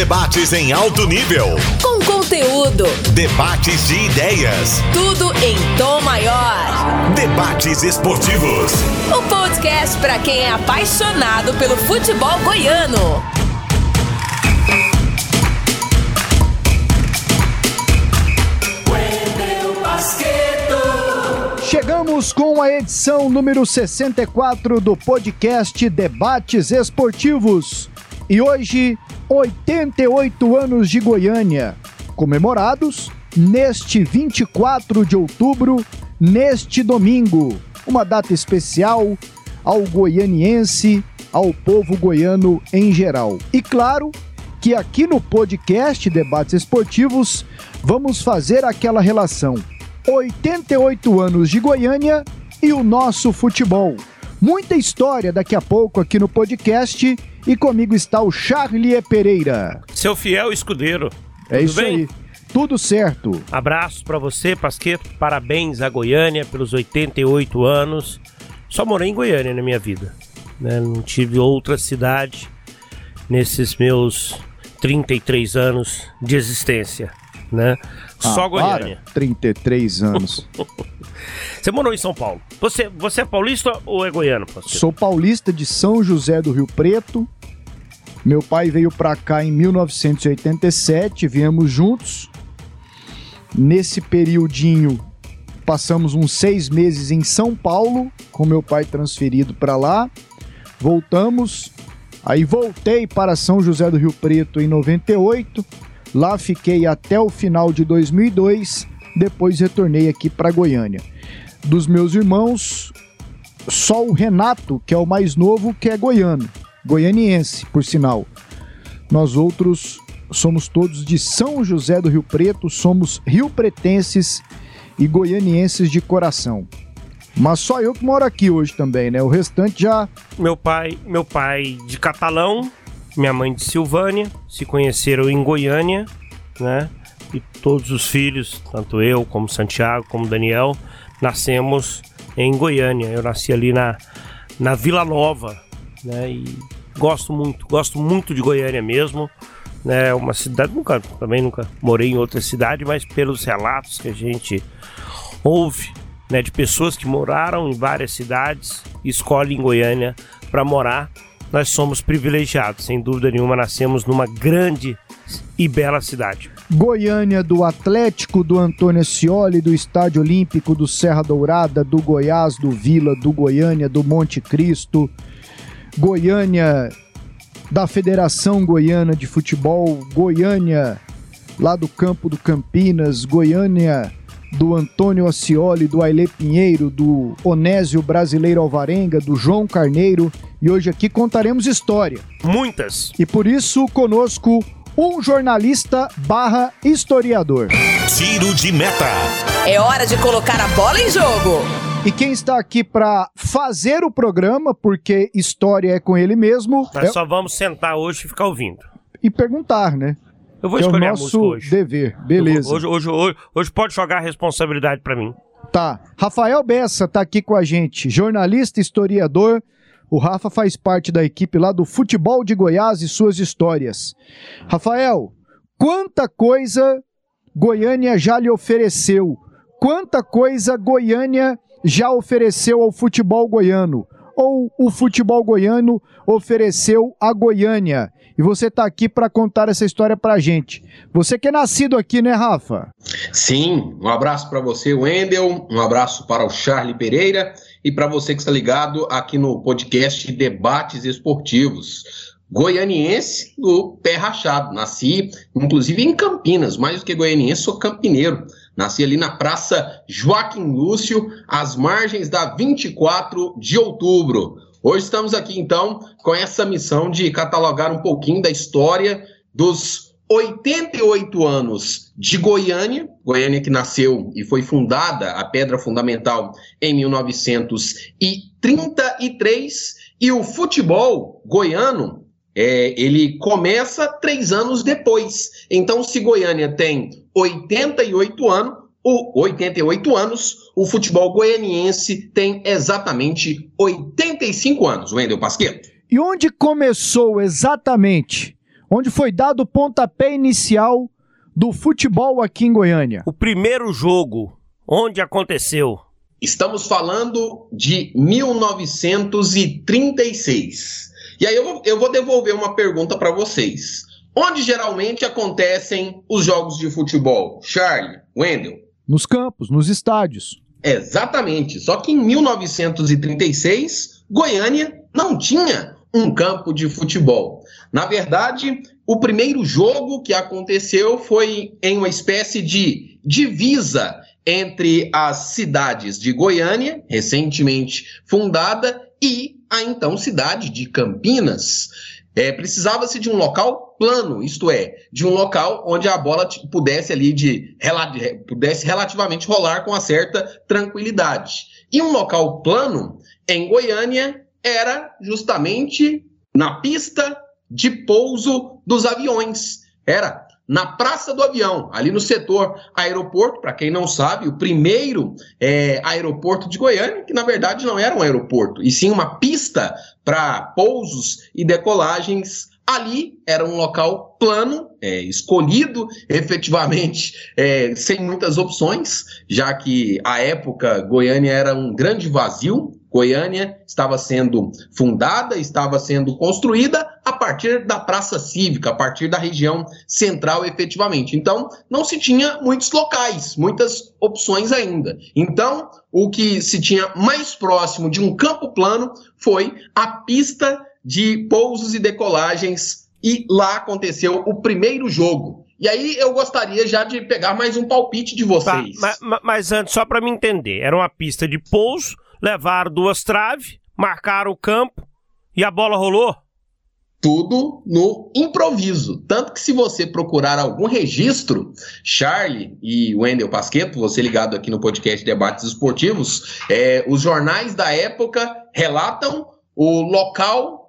debates em alto nível. Com conteúdo. Debates de ideias. Tudo em tom maior. Debates esportivos. O podcast para quem é apaixonado pelo futebol goiano. Chegamos com a edição número 64 do podcast Debates Esportivos. E hoje, 88 anos de Goiânia, comemorados neste 24 de outubro, neste domingo. Uma data especial ao goianiense, ao povo goiano em geral. E claro que aqui no podcast Debates Esportivos vamos fazer aquela relação 88 anos de Goiânia e o nosso futebol. Muita história daqui a pouco aqui no podcast e comigo está o Charlie Pereira. Seu fiel escudeiro. É Tudo isso bem? aí. Tudo certo. Abraço para você, Pasqueto. Parabéns a Goiânia pelos 88 anos. Só morei em Goiânia na minha vida. Né? Não tive outra cidade nesses meus 33 anos de existência. Né? Ah, Só Goiânia. Para. 33 anos. você morou em São Paulo. Você, você é paulista ou é goiano? Pastor? Sou paulista de São José do Rio Preto. Meu pai veio para cá em 1987, viemos juntos. Nesse periodinho, passamos uns seis meses em São Paulo, com meu pai transferido para lá. Voltamos, aí voltei para São José do Rio Preto em 98 Lá fiquei até o final de 2002, depois retornei aqui para Goiânia. Dos meus irmãos, só o Renato, que é o mais novo, que é goiano, goianiense, por sinal. Nós outros somos todos de São José do Rio Preto, somos rio-pretenses e goianienses de coração. Mas só eu que moro aqui hoje também, né? O restante já. Meu pai, meu pai de Catalão, minha mãe de Silvânia, se conheceram em Goiânia, né? E todos os filhos, tanto eu como Santiago, como Daniel, nascemos em Goiânia. Eu nasci ali na, na Vila Nova, né? E gosto muito, gosto muito de Goiânia mesmo. É né? uma cidade, nunca, também nunca morei em outra cidade, mas pelos relatos que a gente ouve, né, de pessoas que moraram em várias cidades, escolhem Goiânia para morar nós somos privilegiados, sem dúvida nenhuma, nascemos numa grande e bela cidade. Goiânia do Atlético, do Antônio Scioli, do Estádio Olímpico, do Serra Dourada, do Goiás, do Vila, do Goiânia, do Monte Cristo, Goiânia da Federação Goiana de Futebol, Goiânia lá do campo do Campinas, Goiânia do Antônio Ascioli, do Aile Pinheiro, do Onésio Brasileiro Alvarenga, do João Carneiro e hoje aqui contaremos história. Muitas. E por isso conosco um jornalista barra historiador. Tiro de meta. É hora de colocar a bola em jogo. E quem está aqui para fazer o programa, porque história é com ele mesmo. Nós é... só vamos sentar hoje e ficar ouvindo. E perguntar, né? Eu vou escolher é o nosso hoje. dever, beleza. Hoje, hoje, hoje, hoje pode jogar a responsabilidade para mim. Tá. Rafael Bessa tá aqui com a gente, jornalista, historiador. O Rafa faz parte da equipe lá do Futebol de Goiás e suas histórias. Rafael, quanta coisa Goiânia já lhe ofereceu? Quanta coisa Goiânia já ofereceu ao futebol goiano? Ou o futebol goiano ofereceu a Goiânia? E você está aqui para contar essa história para a gente. Você que é nascido aqui, né, Rafa? Sim, um abraço para você, Wendel, um abraço para o Charlie Pereira e para você que está ligado aqui no podcast Debates Esportivos. Goianiense do pé rachado. Nasci, inclusive, em Campinas, mais do que goianiense, sou campineiro. Nasci ali na Praça Joaquim Lúcio, às margens da 24 de outubro. Hoje estamos aqui então com essa missão de catalogar um pouquinho da história dos 88 anos de Goiânia, Goiânia que nasceu e foi fundada, a pedra fundamental, em 1933, e o futebol goiano, é, ele começa três anos depois. Então, se Goiânia tem 88 anos, o 88 anos, o futebol goianiense tem exatamente 85 anos, Wendel Pasqueto. E onde começou exatamente onde foi dado o pontapé inicial do futebol aqui em Goiânia? O primeiro jogo, onde aconteceu? Estamos falando de 1936. E aí eu vou, eu vou devolver uma pergunta para vocês. Onde geralmente acontecem os jogos de futebol? Charlie, Wendel? Nos campos, nos estádios. Exatamente. Só que em 1936, Goiânia não tinha um campo de futebol. Na verdade, o primeiro jogo que aconteceu foi em uma espécie de divisa entre as cidades de Goiânia, recentemente fundada, e a então cidade de Campinas. É, Precisava-se de um local plano, isto é, de um local onde a bola pudesse ali de pudesse relativamente rolar com uma certa tranquilidade. E um local plano em Goiânia era justamente na pista de pouso dos aviões. Era na Praça do Avião, ali no setor aeroporto, para quem não sabe, o primeiro é, aeroporto de Goiânia, que na verdade não era um aeroporto, e sim uma pista para pousos e decolagens Ali era um local plano, é, escolhido efetivamente, é, sem muitas opções, já que a época Goiânia era um grande vazio. Goiânia estava sendo fundada, estava sendo construída a partir da Praça Cívica, a partir da região central, efetivamente. Então, não se tinha muitos locais, muitas opções ainda. Então, o que se tinha mais próximo de um campo plano foi a pista de pousos e decolagens e lá aconteceu o primeiro jogo. E aí eu gostaria já de pegar mais um palpite de vocês. Tá, mas, mas, antes, só para me entender, era uma pista de pouso, levaram duas traves, marcaram o campo e a bola rolou? Tudo no improviso. Tanto que se você procurar algum registro, Charlie e Wendel Pasqueto, você ligado aqui no podcast Debates Esportivos, é, os jornais da época relatam o local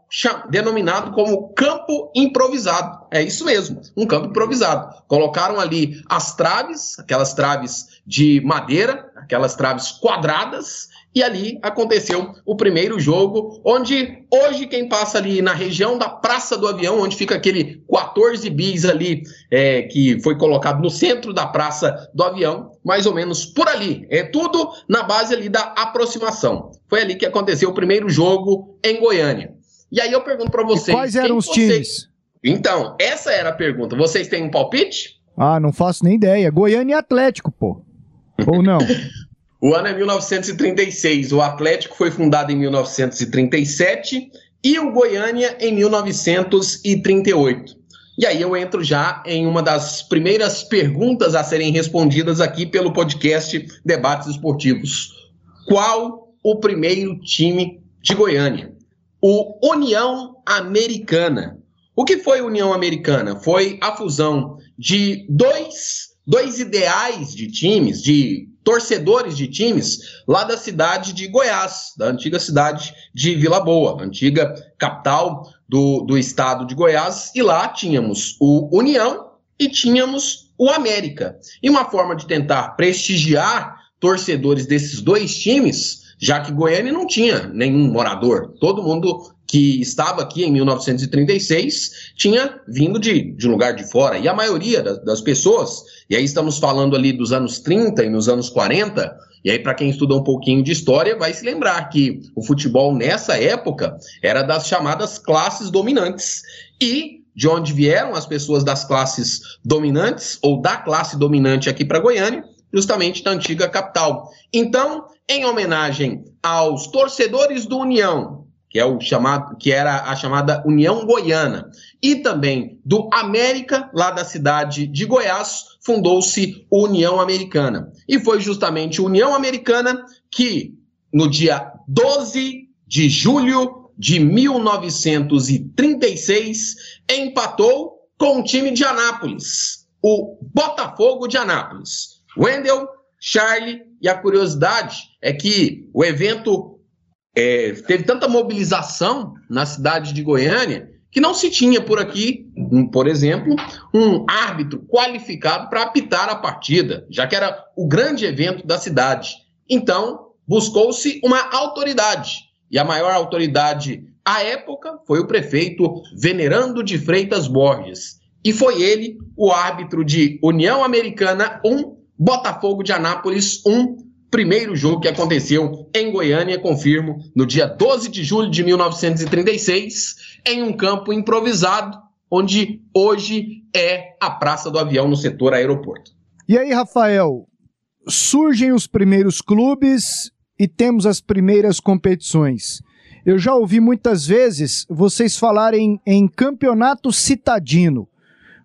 denominado como campo improvisado. É isso mesmo, um campo improvisado. Colocaram ali as traves, aquelas traves de madeira, aquelas traves quadradas, e ali aconteceu o primeiro jogo, onde hoje quem passa ali na região da Praça do Avião, onde fica aquele 14 bis ali, é, que foi colocado no centro da Praça do Avião, mais ou menos por ali. É tudo na base ali da aproximação. Foi ali que aconteceu o primeiro jogo em Goiânia. E aí eu pergunto para vocês. E quais eram os vocês... times? Então, essa era a pergunta. Vocês têm um palpite? Ah, não faço nem ideia. Goiânia e Atlético, pô. Ou não? o ano é 1936. O Atlético foi fundado em 1937 e o Goiânia em 1938. E aí eu entro já em uma das primeiras perguntas a serem respondidas aqui pelo podcast Debates Esportivos. Qual o primeiro time de Goiânia? o União Americana. O que foi União Americana? Foi a fusão de dois, dois ideais de times, de torcedores de times, lá da cidade de Goiás, da antiga cidade de Vila Boa, antiga capital do, do estado de Goiás, e lá tínhamos o União e tínhamos o América. E uma forma de tentar prestigiar torcedores desses dois times já que Goiânia não tinha nenhum morador. Todo mundo que estava aqui em 1936 tinha vindo de, de um lugar de fora. E a maioria das, das pessoas, e aí estamos falando ali dos anos 30 e nos anos 40, e aí, para quem estuda um pouquinho de história, vai se lembrar que o futebol nessa época era das chamadas classes dominantes. E de onde vieram as pessoas das classes dominantes, ou da classe dominante aqui para Goiânia, justamente da antiga capital. Então, em homenagem aos torcedores do União, que é o chamado, que era a chamada União Goiana, e também do América, lá da cidade de Goiás, fundou-se União Americana. E foi justamente União Americana que, no dia 12 de julho de 1936, empatou com o time de Anápolis, o Botafogo de Anápolis. Wendel, Charlie, e a curiosidade é que o evento é, teve tanta mobilização na cidade de Goiânia que não se tinha por aqui, um, por exemplo, um árbitro qualificado para apitar a partida, já que era o grande evento da cidade. Então, buscou-se uma autoridade. E a maior autoridade à época, foi o prefeito Venerando de Freitas Borges. E foi ele o árbitro de União Americana 1, Botafogo de Anápolis 1, primeiro jogo que aconteceu em Goiânia, confirmo, no dia 12 de julho de 1936, em um campo improvisado, onde hoje é a Praça do Avião no setor aeroporto. E aí, Rafael, surgem os primeiros clubes e temos as primeiras competições. Eu já ouvi muitas vezes vocês falarem em campeonato citadino.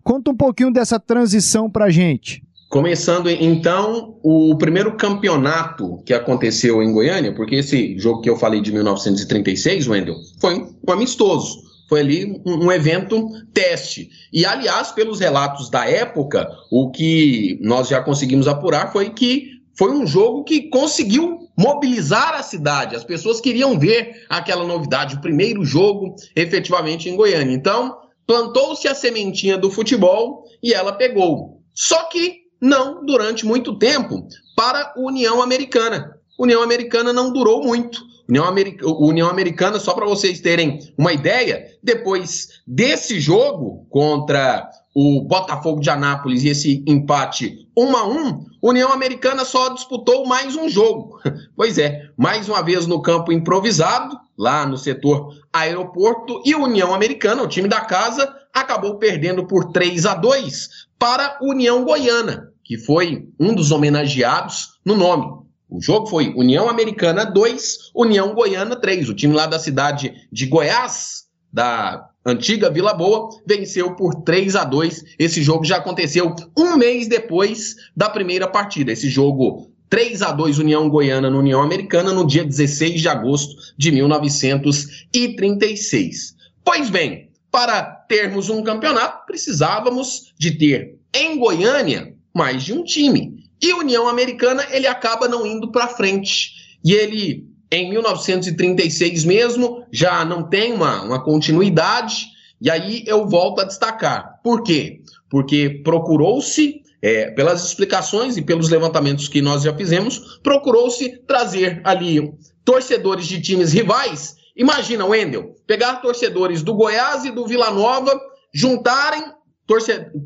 Conta um pouquinho dessa transição para gente. Começando então o primeiro campeonato que aconteceu em Goiânia, porque esse jogo que eu falei de 1936, Wendel, foi um amistoso. Foi ali um, um, evento teste. E, aliás, pelos relatos da época, o que nós já conseguimos apurar foi que foi um jogo que conseguiu mobilizar a cidade. As pessoas queriam ver aquela novidade, o primeiro jogo efetivamente em Goiânia. Então, plantou-se a sementinha do futebol e ela pegou. Só que não durante muito tempo para a União Americana. União Americana não durou muito. União, America, União Americana, só para vocês terem uma ideia, depois desse jogo contra o Botafogo de Anápolis e esse empate 1 a 1, União Americana só disputou mais um jogo. Pois é, mais uma vez no campo improvisado, lá no setor aeroporto, e União Americana, o time da casa, acabou perdendo por 3 a 2 para União Goiana, que foi um dos homenageados no nome. O jogo foi União Americana 2, União Goiana 3. O time lá da cidade de Goiás, da antiga Vila Boa, venceu por 3 a 2. Esse jogo já aconteceu um mês depois da primeira partida. Esse jogo 3 a 2 União Goiana no União Americana no dia 16 de agosto de 1936. Pois bem, para termos um campeonato, precisávamos de ter em Goiânia mais de um time. E União Americana ele acaba não indo para frente. E ele, em 1936 mesmo, já não tem uma, uma continuidade. E aí eu volto a destacar. Por quê? Porque procurou-se, é, pelas explicações e pelos levantamentos que nós já fizemos, procurou-se trazer ali torcedores de times rivais. Imagina, Wendel, pegar torcedores do Goiás e do Vila Nova, juntarem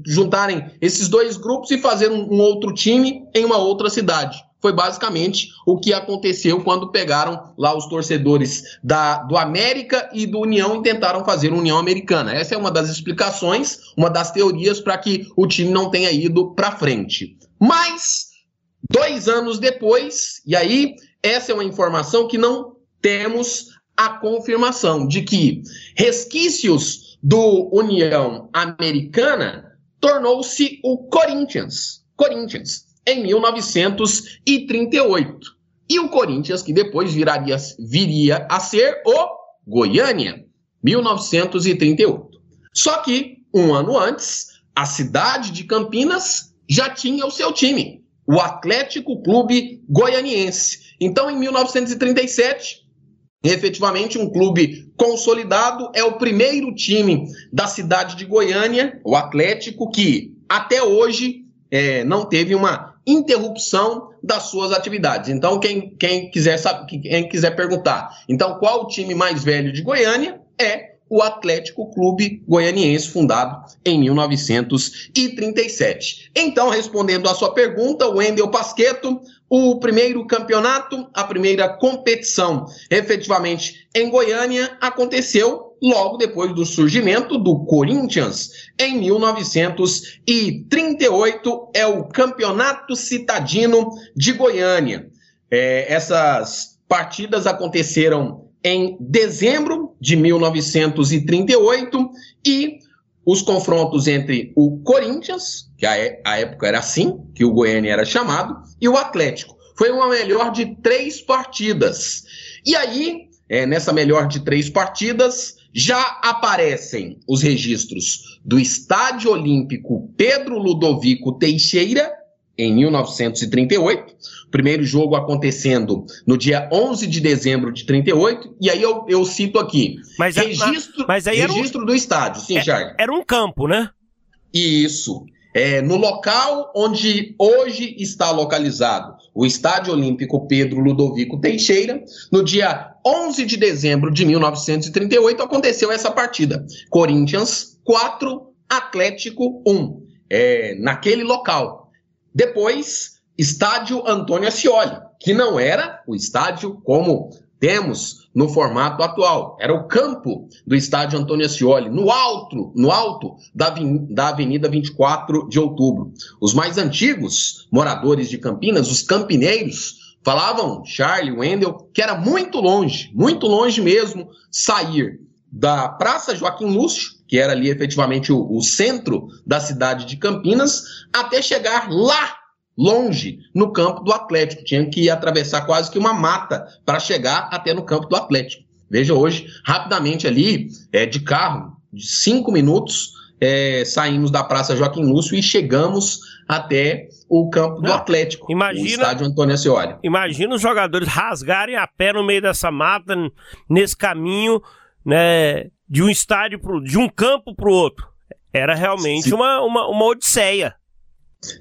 juntarem esses dois grupos e fazer um, um outro time em uma outra cidade. Foi basicamente o que aconteceu quando pegaram lá os torcedores da, do América e do União e tentaram fazer União Americana. Essa é uma das explicações, uma das teorias para que o time não tenha ido para frente. Mas, dois anos depois, e aí essa é uma informação que não temos a confirmação de que resquícios do União Americana tornou-se o Corinthians. Corinthians, em 1938. E o Corinthians, que depois viraria, viria a ser o Goiânia, 1938. Só que, um ano antes, a cidade de Campinas já tinha o seu time, o Atlético Clube Goianiense. Então, em 1937, efetivamente um clube consolidado, é o primeiro time da cidade de Goiânia, o Atlético, que até hoje é, não teve uma interrupção das suas atividades. Então, quem, quem, quiser saber, quem quiser perguntar, então qual o time mais velho de Goiânia é o Atlético Clube Goianiense, fundado em 1937. Então, respondendo à sua pergunta, Wendel Pasqueto, o primeiro campeonato, a primeira competição, efetivamente em Goiânia, aconteceu logo depois do surgimento do Corinthians, em 1938, é o Campeonato Citadino de Goiânia. É, essas partidas aconteceram em dezembro de 1938 e os confrontos entre o Corinthians, que a, a época era assim, que o Goiânia era chamado, e o Atlético. Foi uma melhor de três partidas. E aí, é, nessa melhor de três partidas, já aparecem os registros do Estádio Olímpico Pedro Ludovico Teixeira em 1938. Primeiro jogo acontecendo no dia 11 de dezembro de 38. E aí eu, eu cito aqui. Mas, registro mas aí registro um, do estádio. Sim, é, Charles. Era um campo, né? Isso. É, no local onde hoje está localizado o Estádio Olímpico Pedro Ludovico Teixeira, no dia 11 de dezembro de 1938 aconteceu essa partida. Corinthians 4, Atlético 1, é, naquele local. Depois, Estádio Antônio Ascioli, que não era o estádio como temos no formato atual. Era o campo do estádio Antônio Ascioli, no alto, no alto da, da Avenida 24 de Outubro. Os mais antigos moradores de Campinas, os campineiros, falavam, Charlie, Wendel, que era muito longe, muito longe mesmo, sair da Praça Joaquim Lúcio, que era ali efetivamente o, o centro da cidade de Campinas, até chegar lá longe no campo do Atlético. Tinha que atravessar quase que uma mata para chegar até no campo do Atlético. Veja hoje, rapidamente ali, é, de carro, de cinco minutos, é, saímos da Praça Joaquim Lúcio e chegamos até o campo do Atlético, imagina, o estádio Antônio Ascioli. Imagina os jogadores rasgarem a pé no meio dessa mata, nesse caminho, né, de um estádio, pro, de um campo para o outro. Era realmente uma, uma, uma odisseia.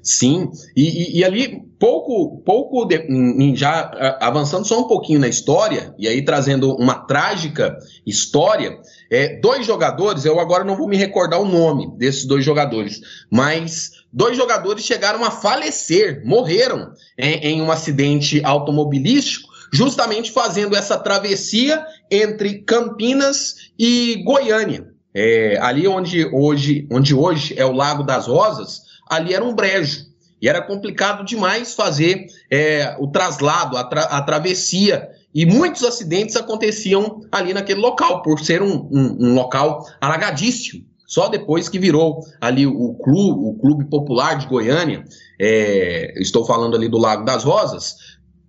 Sim, e, e, e, ali, pouco, pouco de, já avançando só um pouquinho na história, e aí trazendo uma trágica história, é, dois jogadores, eu agora não vou me recordar o nome desses dois jogadores, mas dois jogadores chegaram a falecer, morreram em, em um acidente automobilístico, justamente fazendo essa travessia entre Campinas e Goiânia. É, ali onde hoje, onde hoje é o Lago das Rosas, ali era um brejo. E era complicado demais fazer é, o traslado, a, tra a, travessia. E muitos acidentes aconteciam ali naquele local, por ser um, um, um local alagadíssimo. Só depois que virou ali o clube, o clube popular de Goiânia, é, estou falando ali do Lago das Rosas,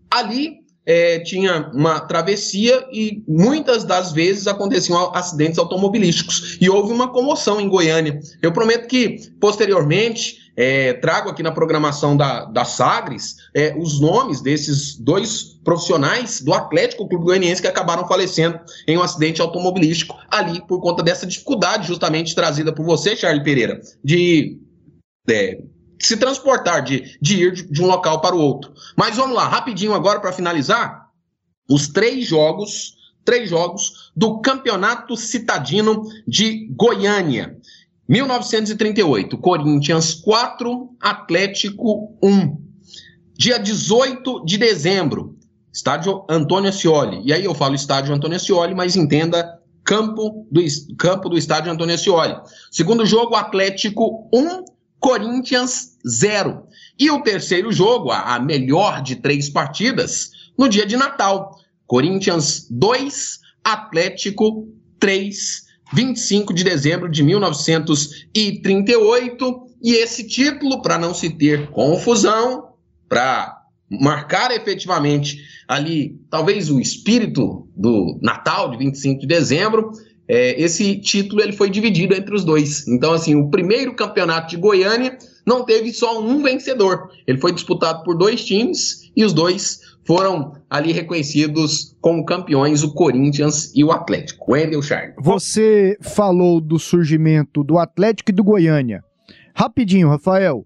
ali é, tinha uma travessia e muitas das vezes aconteciam acidentes automobilísticos. E houve uma comoção em Goiânia. Eu prometo que, posteriormente, é, trago aqui na programação da, da Sagres é, os nomes desses dois profissionais do Atlético Clube Goianiense que acabaram falecendo em um acidente automobilístico ali por conta dessa dificuldade justamente trazida por você, Charles Pereira, de é, se transportar, de, de ir de, de um local para o outro. Mas vamos lá, rapidinho agora para finalizar, os três jogos, três jogos do Campeonato Citadino de Goiânia. 1938, Corinthians 4, Atlético 1. Dia 18 de dezembro, estádio Antônio Ascioli. E aí eu falo estádio Antônio Ascioli, mas entenda campo do, campo do estádio Antônio Ascioli. Segundo jogo, Atlético 1, Corinthians 0. E o terceiro jogo, a, a melhor de três partidas, no dia de Natal. Corinthians 2, Atlético 3. 25 de dezembro de 1938. E esse título, para não se ter confusão, para marcar efetivamente ali, talvez o espírito do Natal de 25 de dezembro, é, esse título ele foi dividido entre os dois. Então, assim, o primeiro campeonato de Goiânia não teve só um vencedor. Ele foi disputado por dois times e os dois foram ali reconhecidos como campeões, o Corinthians e o Atlético. Wendel Charles. Você falou do surgimento do Atlético e do Goiânia. Rapidinho, Rafael.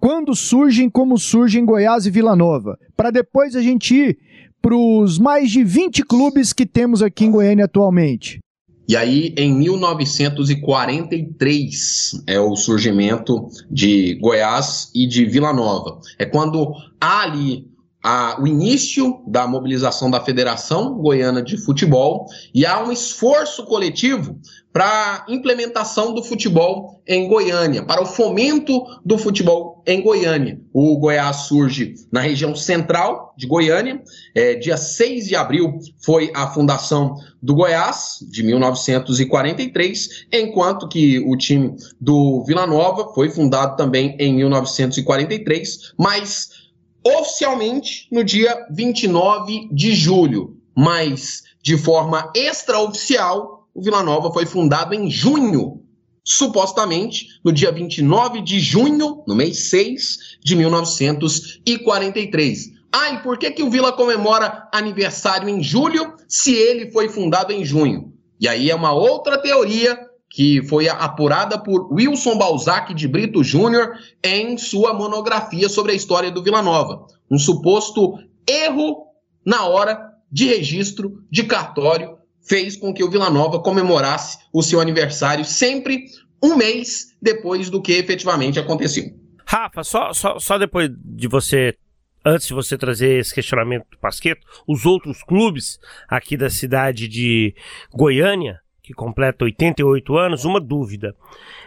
Quando surgem, como surgem Goiás e Vila Nova? Para depois a gente ir para os mais de 20 clubes que temos aqui em Goiânia atualmente. E aí, em 1943, é o surgimento de Goiás e de Vila Nova. É quando há ali a, o início da mobilização da Federação Goiana de Futebol e há um esforço coletivo para a implementação do futebol em Goiânia, para o fomento do futebol em Goiânia. O Goiás surge na região central de Goiânia, é, dia 6 de abril foi a fundação do Goiás, de 1943, enquanto que o time do Vila Nova foi fundado também em 1943, mas oficialmente no dia 29 de julho, mas de forma extraoficial, o Vila Nova foi fundado em junho, supostamente no dia 29 de junho, no mês 6 de 1943. Ah, e por que, que o Vila comemora aniversário em julho se ele foi fundado em junho? E aí é uma outra teoria que foi apurada por Wilson Balzac de Brito Júnior em sua monografia sobre a história do Vila Nova. Um suposto erro na hora de registro de cartório fez com que o Vila Nova comemorasse o seu aniversário sempre um mês depois do que efetivamente aconteceu. Rafa, só, só, só depois de você antes de você trazer esse questionamento do Pasqueto, os outros clubes aqui da cidade de Goiânia, que completa 88 anos, uma dúvida.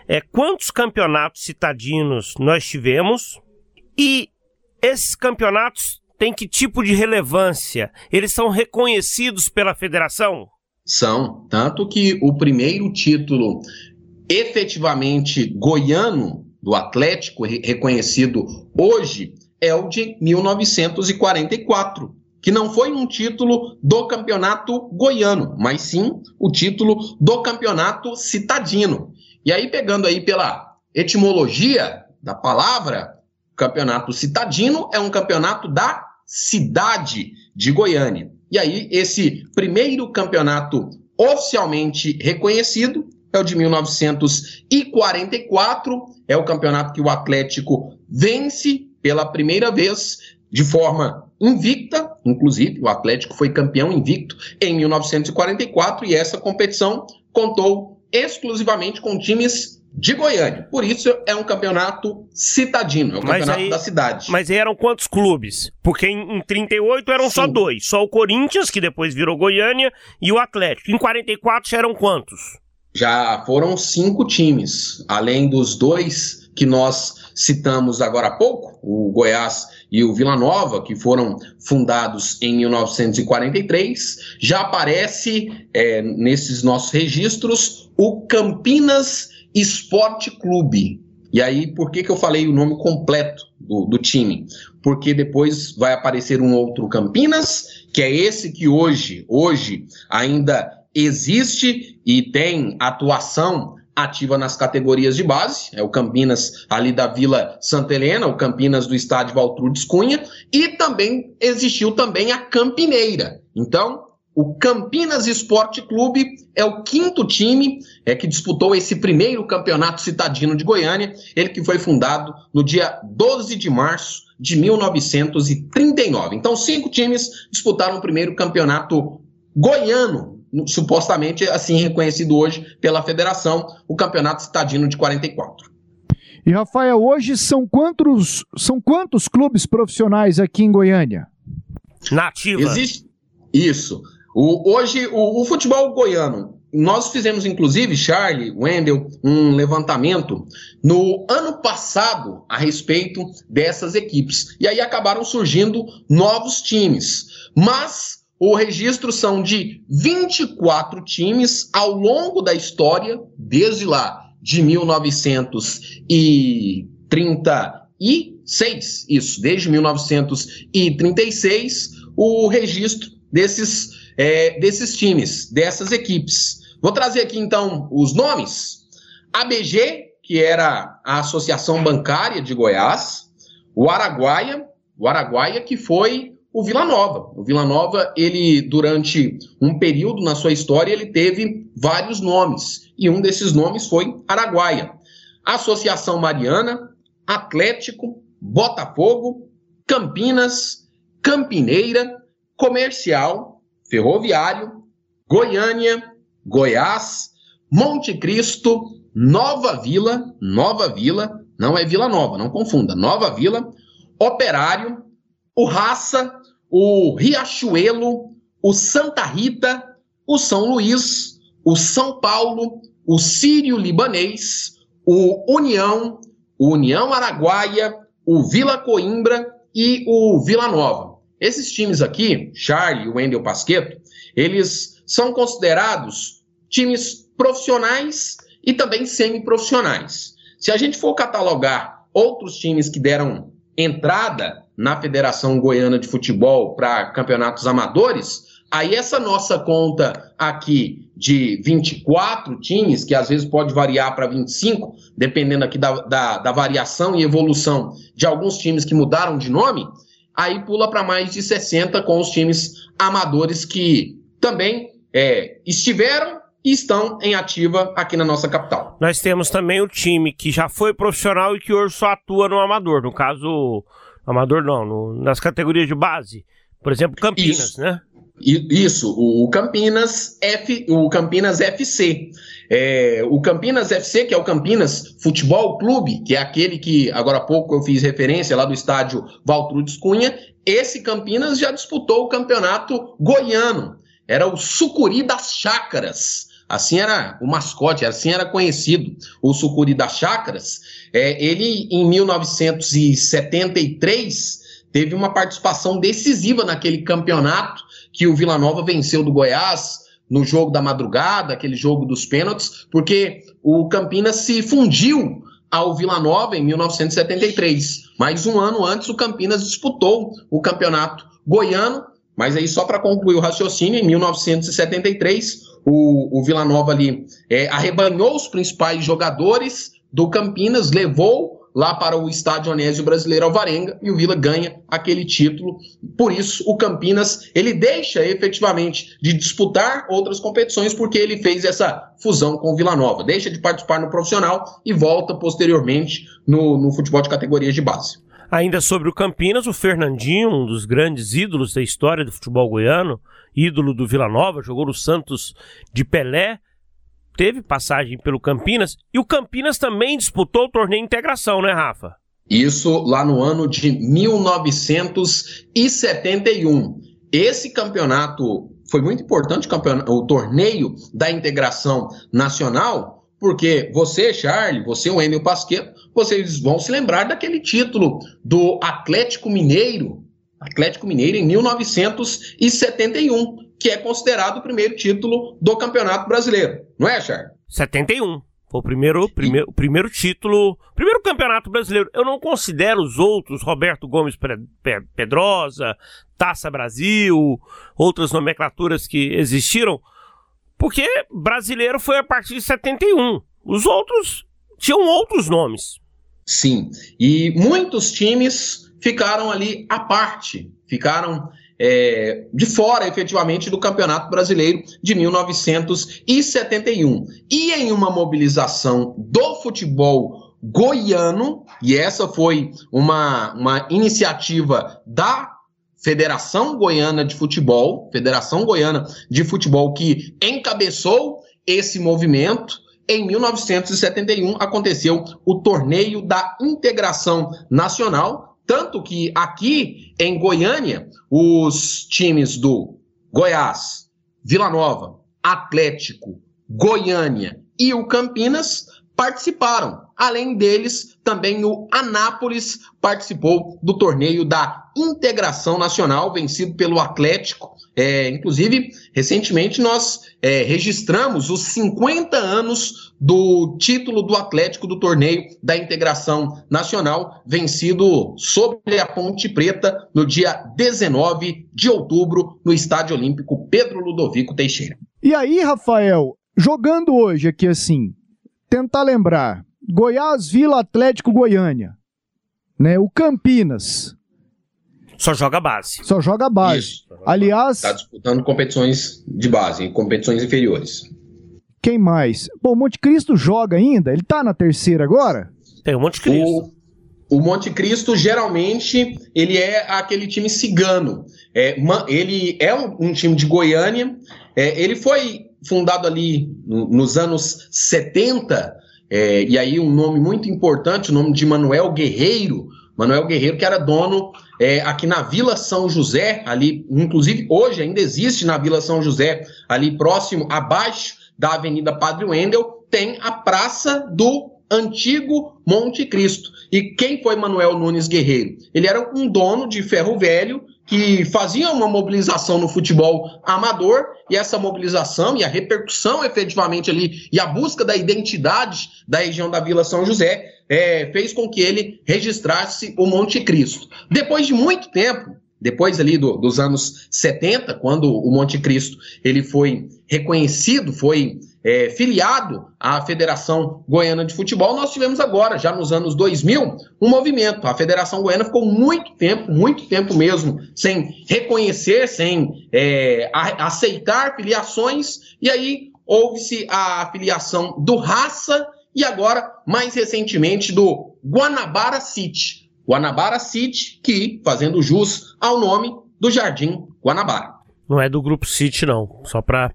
É, quantos campeonatos citadinos nós tivemos e esses campeonatos têm que tipo de relevância? Eles são reconhecidos pela federação? São, tanto que o primeiro título efetivamente goiano do Atlético, reconhecido hoje, é o de 1944, que não foi um título do campeonato goiano, mas sim o título do campeonato citadino. E aí, pegando aí pela etimologia da palavra, campeonato citadino é um campeonato da cidade de Goiânia. E aí, esse primeiro campeonato oficialmente reconhecido é o de 1944, é o campeonato que o Atlético vence pela primeira vez de forma invicta, inclusive o Atlético foi campeão invicto em 1944 e essa competição contou exclusivamente com times de Goiânia. Por isso é um campeonato citadino, é um mas campeonato aí, da cidade. Mas eram quantos clubes? Porque em, em 38 eram Sim. só dois, só o Corinthians, que depois virou Goiânia, e o Atlético. Em 44 já eram quantos? Já foram cinco times, além dos dois que nós citamos agora há pouco, o Goiás e o Vila Nova, que foram fundados em 1943, já aparece é, nesses nossos registros o Campinas Esporte Clube. E aí, por que, que eu falei o nome completo do, do time? Porque depois vai aparecer um outro Campinas, que é esse que hoje, hoje ainda existe e tem atuação ativa nas categorias de base, é o Campinas ali da Vila Santa Helena, o Campinas do estádio Valtrudes Cunha, e também existiu também a Campineira. Então, o Campinas Esporte Clube é o quinto time é, que disputou esse primeiro campeonato citadino de Goiânia, ele que foi fundado no dia 12 de março de 1939. Então, cinco times disputaram o primeiro campeonato goiano supostamente assim reconhecido hoje pela federação, o Campeonato Citadino de 44. E Rafael, hoje são quantos, são quantos clubes profissionais aqui em Goiânia? Nativa. Existe isso. O, hoje o, o futebol goiano nós fizemos, inclusive, Charlie, Wendel, um levantamento no ano passado a respeito dessas equipes. E aí acabaram surgindo novos times. Mas o registro são de 24 times ao longo da história, desde lá de 1936, isso, desde 1936, o registro desses, é, desses times, dessas equipes. Vou trazer aqui então os nomes. ABG, que era a Associação Bancária de Goiás, o Araguaia, o Araguaia que foi o Vila Nova. O Vila Nova, ele durante um período na sua história, ele teve vários nomes, e um desses nomes foi Araguaia. Associação Mariana, Atlético, Botafogo, Campinas, Campineira, Comercial, Ferroviário, Goiânia, Goiás, Monte Cristo, Nova Vila, Nova Vila, não é Vila Nova, não confunda, Nova Vila, Operário, o Raça, o Riachuelo, o Santa Rita, o São Luís, o São Paulo, o Sírio Libanês, o União, o União Araguaia, o Vila Coimbra e o Vila Nova. Esses times aqui, Charlie e Wendel Pasqueto, eles são considerados times profissionais e também semiprofissionais. Se a gente for catalogar outros times que deram entrada na Federação Goiana de Futebol para campeonatos amadores, aí essa nossa conta aqui de 24 times, que às vezes pode variar para 25, dependendo aqui da, da, da, variação e evolução de alguns times que mudaram de nome, aí pula para mais de 60 com os times amadores que também é, estiveram e estão em ativa aqui na nossa capital. Nós temos também o time que já foi profissional e que hoje só atua no amador, no caso, amador não, no, nas categorias de base. Por exemplo, Campinas, Isso. né? Isso, o Campinas F, o Campinas FC. É, o Campinas FC, que é o Campinas Futebol Clube, que é aquele que agora há pouco eu fiz referência lá do estádio Valtrudes Cunha, esse Campinas já disputou o campeonato goiano. Era o Sucuri das Chácaras. Assim era o mascote, assim era conhecido o Sucuri das Chácaras. É, ele, em 1973, teve uma participação decisiva naquele campeonato que o Vila Nova venceu do Goiás no jogo da madrugada, aquele jogo dos pênaltis, porque o Campinas se fundiu ao Vila Nova em 1973. Mas um ano antes, o Campinas disputou o campeonato goiano. Mas aí, só para concluir o raciocínio, em 1973, o, o Vila Nova ali é, arrebanhou os principais jogadores do Campinas, levou lá para o estádio Onésio Brasileiro Alvarenga e o Vila ganha aquele título. Por isso, o Campinas ele deixa efetivamente de disputar outras competições porque ele fez essa fusão com o Vila Nova. Deixa de participar no profissional e volta posteriormente no, no futebol de categorias de base. Ainda sobre o Campinas, o Fernandinho, um dos grandes ídolos da história do futebol goiano, ídolo do Vila Nova, jogou no Santos de Pelé, teve passagem pelo Campinas e o Campinas também disputou o torneio Integração, né, Rafa? Isso lá no ano de 1971. Esse campeonato foi muito importante, o torneio da integração nacional, porque você, Charlie, você, o Wendel Pasqueto, vocês vão se lembrar daquele título do Atlético Mineiro, Atlético Mineiro em 1971, que é considerado o primeiro título do Campeonato Brasileiro. Não é, Charles? 71. Foi o primeiro, primeiro, primeiro título, primeiro campeonato brasileiro. Eu não considero os outros, Roberto Gomes Pedrosa, Taça Brasil, outras nomenclaturas que existiram, porque brasileiro foi a partir de 71. Os outros tinham outros nomes. Sim, e muitos times ficaram ali à parte, ficaram é, de fora, efetivamente, do Campeonato Brasileiro de 1971. E em uma mobilização do futebol goiano, e essa foi uma, uma iniciativa da Federação Goiana de Futebol, Federação Goiana de Futebol que encabeçou esse movimento. Em 1971 aconteceu o Torneio da Integração Nacional, tanto que aqui em Goiânia, os times do Goiás, Vila Nova, Atlético, Goiânia e o Campinas participaram. Além deles, também o Anápolis participou do torneio da Integração Nacional, vencido pelo Atlético. É, inclusive, recentemente nós é, registramos os 50 anos do título do Atlético do torneio da Integração Nacional, vencido sobre a Ponte Preta no dia 19 de outubro, no Estádio Olímpico Pedro Ludovico Teixeira. E aí, Rafael, jogando hoje aqui assim, tentar lembrar. Goiás, Vila Atlético, Goiânia. Né? O Campinas. Só joga base. Só joga base. Isso. Aliás. Está disputando competições de base, competições inferiores. Quem mais? Bom, o Monte Cristo joga ainda? Ele tá na terceira agora? Tem o Monte Cristo. O, o Monte Cristo, geralmente, ele é aquele time cigano. É, ele é um, um time de Goiânia. É, ele foi fundado ali no, nos anos 70, é, e aí um nome muito importante, o nome de Manuel Guerreiro. Manuel Guerreiro, que era dono é, aqui na Vila São José, ali, inclusive hoje ainda existe na Vila São José, ali próximo, abaixo da Avenida Padre Wendel, tem a Praça do Antigo Monte Cristo. E quem foi Manuel Nunes Guerreiro? Ele era um dono de ferro velho que fazia uma mobilização no futebol amador e essa mobilização e a repercussão efetivamente ali e a busca da identidade da região da Vila São José é, fez com que ele registrasse o Monte Cristo. Depois de muito tempo, depois ali do, dos anos 70, quando o Monte Cristo ele foi reconhecido, foi é, filiado à Federação Goiana de Futebol, nós tivemos agora, já nos anos 2000, um movimento. A Federação Goiana ficou muito tempo, muito tempo mesmo, sem reconhecer, sem é, a, aceitar filiações, e aí houve-se a afiliação do Raça e agora, mais recentemente, do Guanabara City. Guanabara City, que, fazendo jus ao nome do Jardim Guanabara. Não é do Grupo City, não. Só pra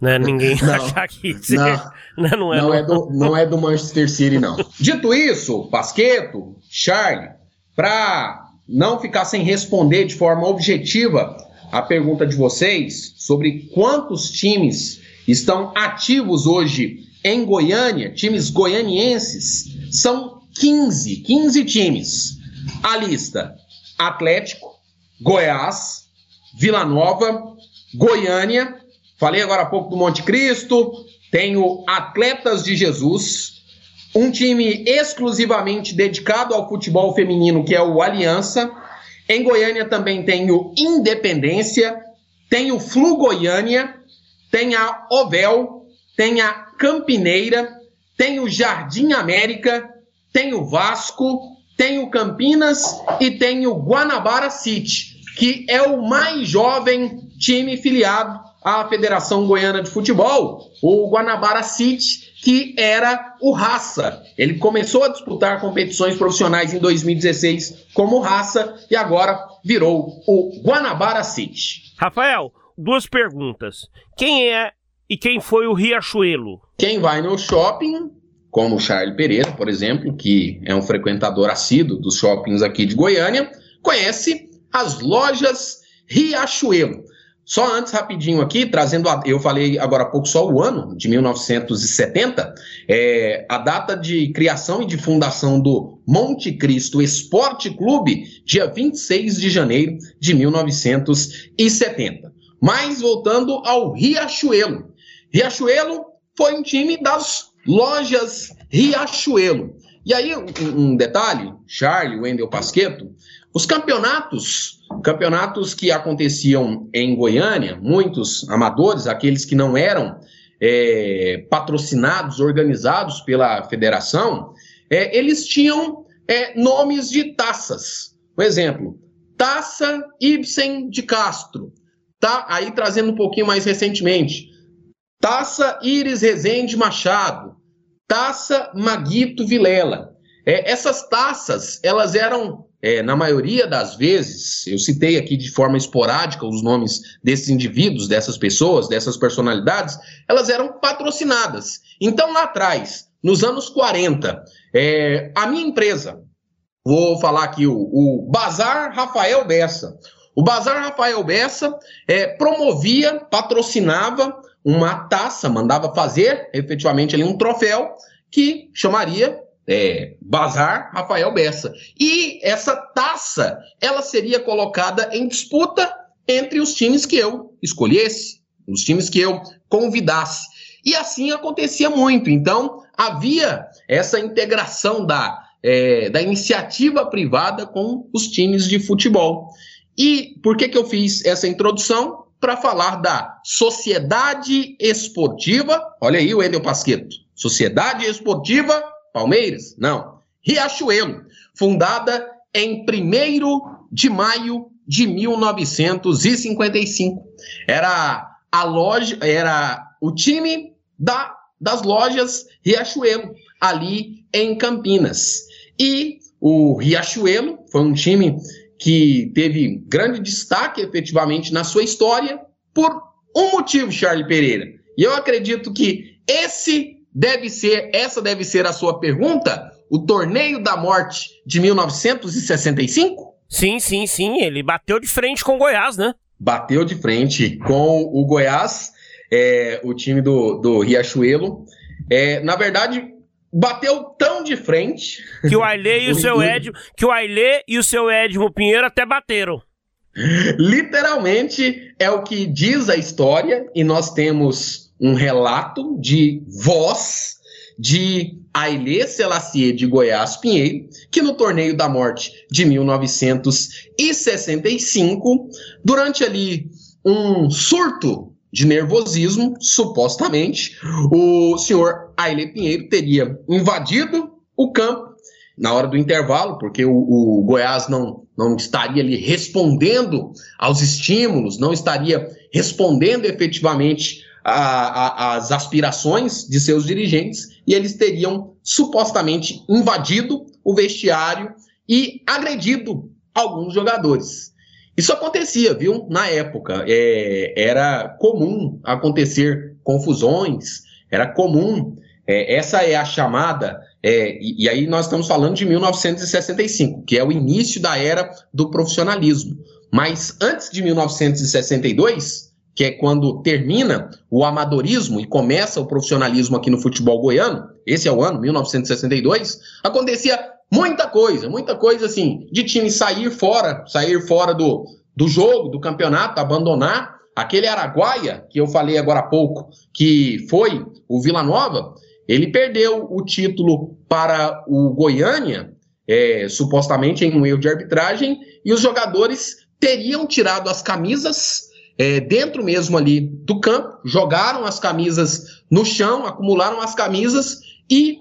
né, ninguém Não, achar que não. né, não é. Não é, do, não é do Manchester City, não. Dito isso, Pasqueto, Charlie, para não ficar sem responder de forma objetiva a pergunta de vocês sobre quantos times estão ativos hoje em Goiânia, times goianienses, são 15, 15 times. A lista: Atlético, Goiás, Vila Nova, Goiânia, falei agora há pouco do Monte Cristo, tenho Atletas de Jesus, um time exclusivamente dedicado ao futebol feminino, que é o Aliança. Em Goiânia também tenho Independência, tenho Flu Goiânia, tem a Ovel, tem a Campineira, tem o Jardim América, tem o Vasco, tem o Campinas e tem o Guanabara City, que é o mais jovem time filiado à Federação Goiana de Futebol, o Guanabara City, que era o Raça. Ele começou a disputar competições profissionais em 2016 como Raça e agora virou o Guanabara City. Rafael, duas perguntas. Quem é e quem foi o Riachuelo? Quem vai no shopping, como o Charlie Pereira, por exemplo, que é um frequentador assíduo dos shoppings aqui de Goiânia, conhece as lojas Riachuelo. Só antes, rapidinho aqui, trazendo, a, eu falei agora há pouco só o ano, de 1970, é, a data de criação e de fundação do Monte Cristo Esporte Clube, dia 26 de janeiro de 1970. Mas voltando ao Riachuelo. Riachuelo foi um time das lojas Riachuelo. E aí, um, um detalhe, Charlie, Wendel Pasqueto, os campeonatos, campeonatos que aconteciam em Goiânia, muitos amadores, aqueles que não eram é, patrocinados, organizados pela federação, é, eles tinham é, nomes de taças. Por exemplo, Taça Ibsen de Castro. Tá aí trazendo um pouquinho mais recentemente. Taça Iris Rezende Machado. Taça Maguito Vilela. É, essas taças, elas eram, é, na maioria das vezes, eu citei aqui de forma esporádica os nomes desses indivíduos, dessas pessoas, dessas personalidades, elas eram patrocinadas. Então, lá atrás, nos anos 40, é, a minha empresa, vou falar aqui o, o Bazar Rafael Bessa. O Bazar Rafael Bessa é, promovia, patrocinava uma taça, mandava fazer efetivamente ali um troféu que chamaria é, Bazar Rafael Bessa. E essa taça, ela seria colocada em disputa entre os times que eu escolhesse, os times que eu convidasse. E assim acontecia muito. Então, havia essa integração da, é, da iniciativa privada com os times de futebol. E por que, que eu fiz essa introdução? Para falar da Sociedade Esportiva, olha aí o Edel Pasqueto, Sociedade Esportiva Palmeiras? Não, Riachuelo, fundada em 1 de maio de 1955. Era a loja, era o time da, das lojas Riachuelo, ali em Campinas. E o Riachuelo foi um time que teve grande destaque efetivamente na sua história por um motivo, Charlie Pereira. E eu acredito que esse deve ser, essa deve ser a sua pergunta, o torneio da morte de 1965? Sim, sim, sim. Ele bateu de frente com o Goiás, né? Bateu de frente com o Goiás, é, o time do, do Riachuelo. É, na verdade, bateu tão de frente. Que o Ailê e o seu Edmo, que o Ailê e o seu Edmo Pinheiro até bateram. Literalmente é o que diz a história, e nós temos um relato de voz de Ailê Selassie de Goiás Pinheiro, que no torneio da morte de 1965, durante ali um surto de nervosismo, supostamente, o senhor Aile Pinheiro teria invadido o campo na hora do intervalo, porque o, o, Goiás não, não estaria ali respondendo aos estímulos, não estaria respondendo efetivamente a, a, as aspirações de seus dirigentes e eles teriam supostamente invadido o vestiário e agredido alguns jogadores. Isso acontecia, viu? Na época. É, era comum acontecer confusões, era comum. É, essa é a chamada. É, e, e aí nós estamos falando de 1965, que é o início da era do profissionalismo. Mas antes de 1962, que é quando termina o amadorismo e começa o profissionalismo aqui no futebol goiano, esse é o ano, 1962, acontecia muita coisa, muita coisa assim, de time sair fora, sair fora do, do jogo, do campeonato, abandonar. Aquele Araguaia, que eu falei agora há pouco, que foi o Vila Nova, ele perdeu o título para o Goiânia, é, supostamente em um erro de arbitragem, e os jogadores teriam tirado as camisas é, dentro mesmo ali do campo, jogaram as camisas no chão, acumularam as camisas e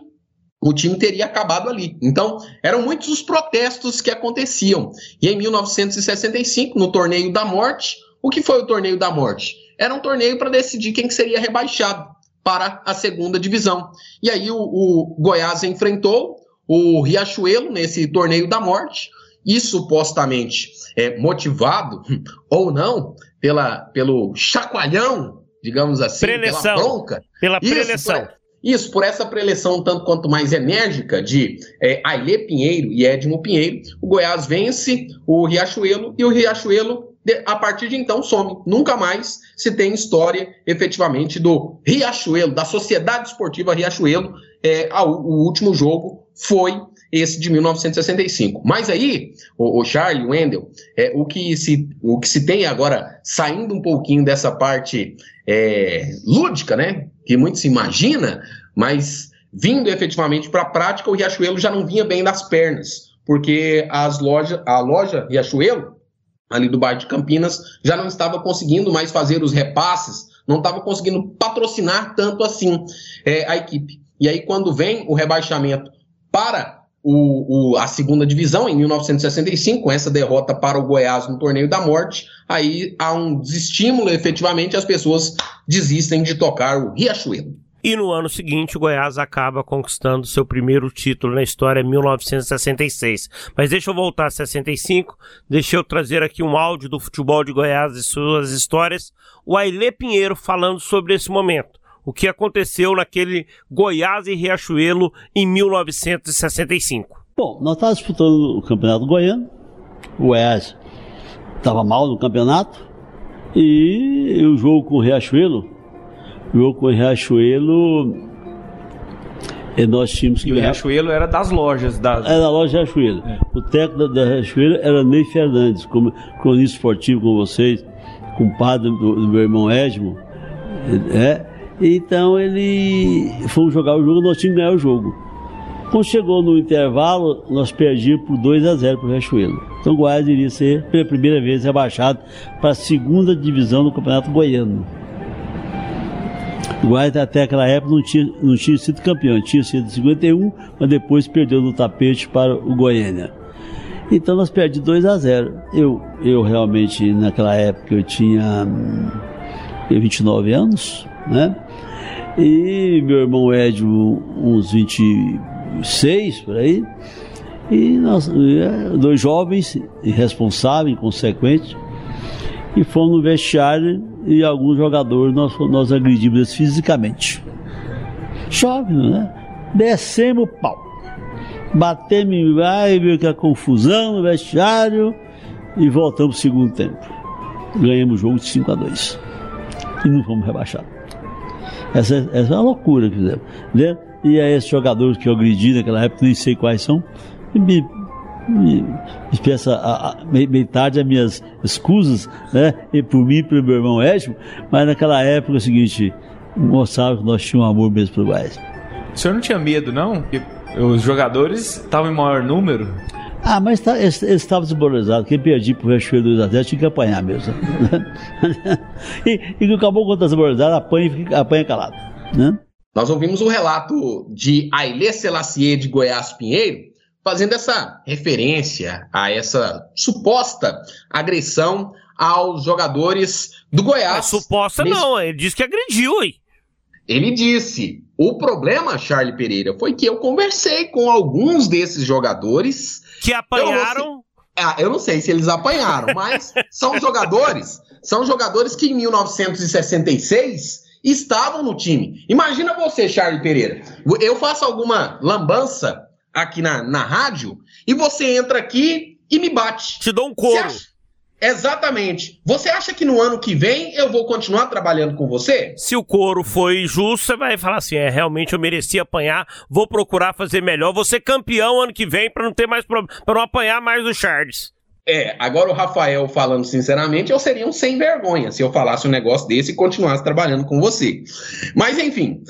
o time teria acabado ali. Então, eram muitos os protestos que aconteciam. E em 1965, no Torneio da Morte, o que foi o Torneio da Morte? Era um torneio para decidir quem que seria rebaixado para a segunda divisão. E aí o, o Goiás enfrentou o Riachuelo nesse Torneio da Morte, e supostamente é, motivado ou não pela, pelo chacoalhão, digamos assim, preleção, pela bronca. Pela preleção. Isso, por, isso, por essa preleção tanto quanto mais enérgica de é, Ailê Pinheiro e Edmo Pinheiro, o Goiás vence o Riachuelo e o Riachuelo a partir de então some. Nunca mais se tem história efetivamente do Riachuelo, da Sociedade Esportiva Riachuelo. É, a, o último jogo foi esse de 1965. Mas aí, o, o Charlie, o Wendel, é, o, que se, o que se tem agora, saindo um pouquinho dessa parte é, lúdica, né? Que muito se imagina, mas vindo efetivamente para a prática, o Riachuelo já não vinha bem das pernas, porque as lojas, a loja Riachuelo, ali do bairro de Campinas, já não estava conseguindo mais fazer os repasses, não estava conseguindo patrocinar tanto assim é, a equipe. E aí, quando vem o rebaixamento para o, o, a segunda divisão em 1965, com essa derrota para o Goiás no Torneio da Morte, aí há um desestímulo, efetivamente, as pessoas desistem de tocar o Riachuelo. E no ano seguinte, o Goiás acaba conquistando seu primeiro título na história, em 1966. Mas deixa eu voltar a 65, deixa eu trazer aqui um áudio do futebol de Goiás e suas histórias. O Ailê Pinheiro falando sobre esse momento o que aconteceu naquele Goiás e Riachuelo em 1965. Bom, nós estávamos disputando o Campeonato Goiano, o Goiás estava mal no campeonato, e o jogo com o Riachuelo, o jogo com o Riachuelo, e nós tínhamos que. E o Riachuelo era das lojas. Das... Era da loja Riachuelo. É. O técnico da, da Riachuelo era Ney Fernandes, como cronista esportivo com vocês, compadre do, do meu irmão Edmo. É, então ele fomos jogar o jogo, nós tínhamos que ganhar o jogo. Quando chegou no intervalo, nós perdíamos por 2 a 0 para o Riachuelo. Então o Goiás iria ser, pela primeira vez, rebaixado para a segunda divisão do Campeonato Goiano. O Goiás até aquela época não tinha, não tinha sido campeão, tinha sido 51, mas depois perdeu no tapete para o Goiânia. Então nós perdemos 2 a 0. Eu, eu realmente, naquela época, eu tinha 29 hum, anos, né? E meu irmão Edio, uns 26 por aí. E nós, é, dois jovens, irresponsáveis, inconsequentes, e fomos no vestiário e alguns jogadores nós, nós agredimos fisicamente. Chove, né? Descemos o pau. Batemos em vai, viu que a confusão no vestiário e voltamos pro segundo tempo. Ganhamos o jogo de 5 a 2 E não fomos rebaixados. Essa, essa é uma loucura que. Né? E aí esses jogadores que eu agredi naquela época, nem sei quais são, me, me, peça a, a, metade as minhas escusas, né? E por mim e pelo meu irmão Edmo, mas naquela época é o seguinte, mostrava que nós tínhamos amor mesmo pelo Goiás. O senhor não tinha medo, não? Porque os jogadores estavam em maior número? Ah, mas tá, eles estavam desmoralizados. Quem perdia pro Riachuelo 2 a 0 tinha que apanhar mesmo. e, e que acabou contra desmoralizado, apanha, apanha calado. Né? Nós ouvimos o relato de Ailê Selassier de Goiás Pinheiro, fazendo essa referência a essa suposta agressão aos jogadores do Goiás. É suposta Nesse- não, ele disse que agrediu, hein? Ele disse: o problema, Charlie Pereira, foi que eu conversei com alguns desses jogadores. Que apanharam. Ah, eu não sei se eles apanharam, mas são jogadores, são jogadores que em 1966 estavam no time. Imagina você, Charlie Pereira. Eu faço alguma lambança aqui na, na rádio e você entra aqui e me bate. Te dou um Você couro. acha- Exatamente. Você acha que no ano que vem eu vou continuar trabalhando com você? Se o couro foi justo, você vai falar assim: é, realmente eu mereci apanhar, vou procurar fazer melhor, vou ser campeão ano que vem pra não ter mais problema, pra não apanhar mais do Charles. É, agora o Rafael falando sinceramente, eu seria um sem vergonha se eu falasse um negócio desse e continuasse trabalhando com você. Mas enfim,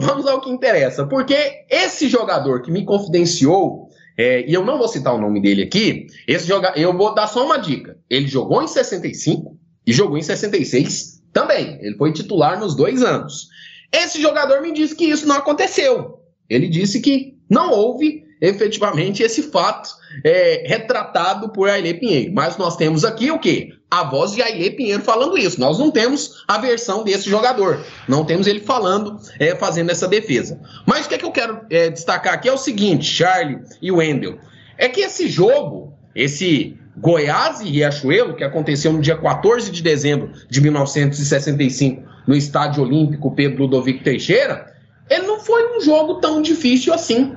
vamos ao que interessa. Porque esse jogador que me confidenciou, é, e eu não vou citar o nome dele aqui, esse joga eu vou dar só uma dica. Ele jogou em 65 e jogou em 66 também. Ele foi titular nos dois anos. Esse jogador me disse que isso não aconteceu. Ele disse que não houve efetivamente esse fato é, retratado por Ailê Pinheiro. Mas nós temos aqui o quê? A voz de Ailê Pinheiro falando isso. Nós não temos a versão desse jogador. Não temos ele falando, é, fazendo essa defesa. Mas o que, é que eu quero é, destacar aqui é o seguinte, Charlie e Wendel. É que esse jogo, esse Goiás e Riachuelo, que aconteceu no dia 14 de dezembro de 1965, no Estádio Olímpico Pedro Ludovico Teixeira, ele não foi um jogo tão difícil assim.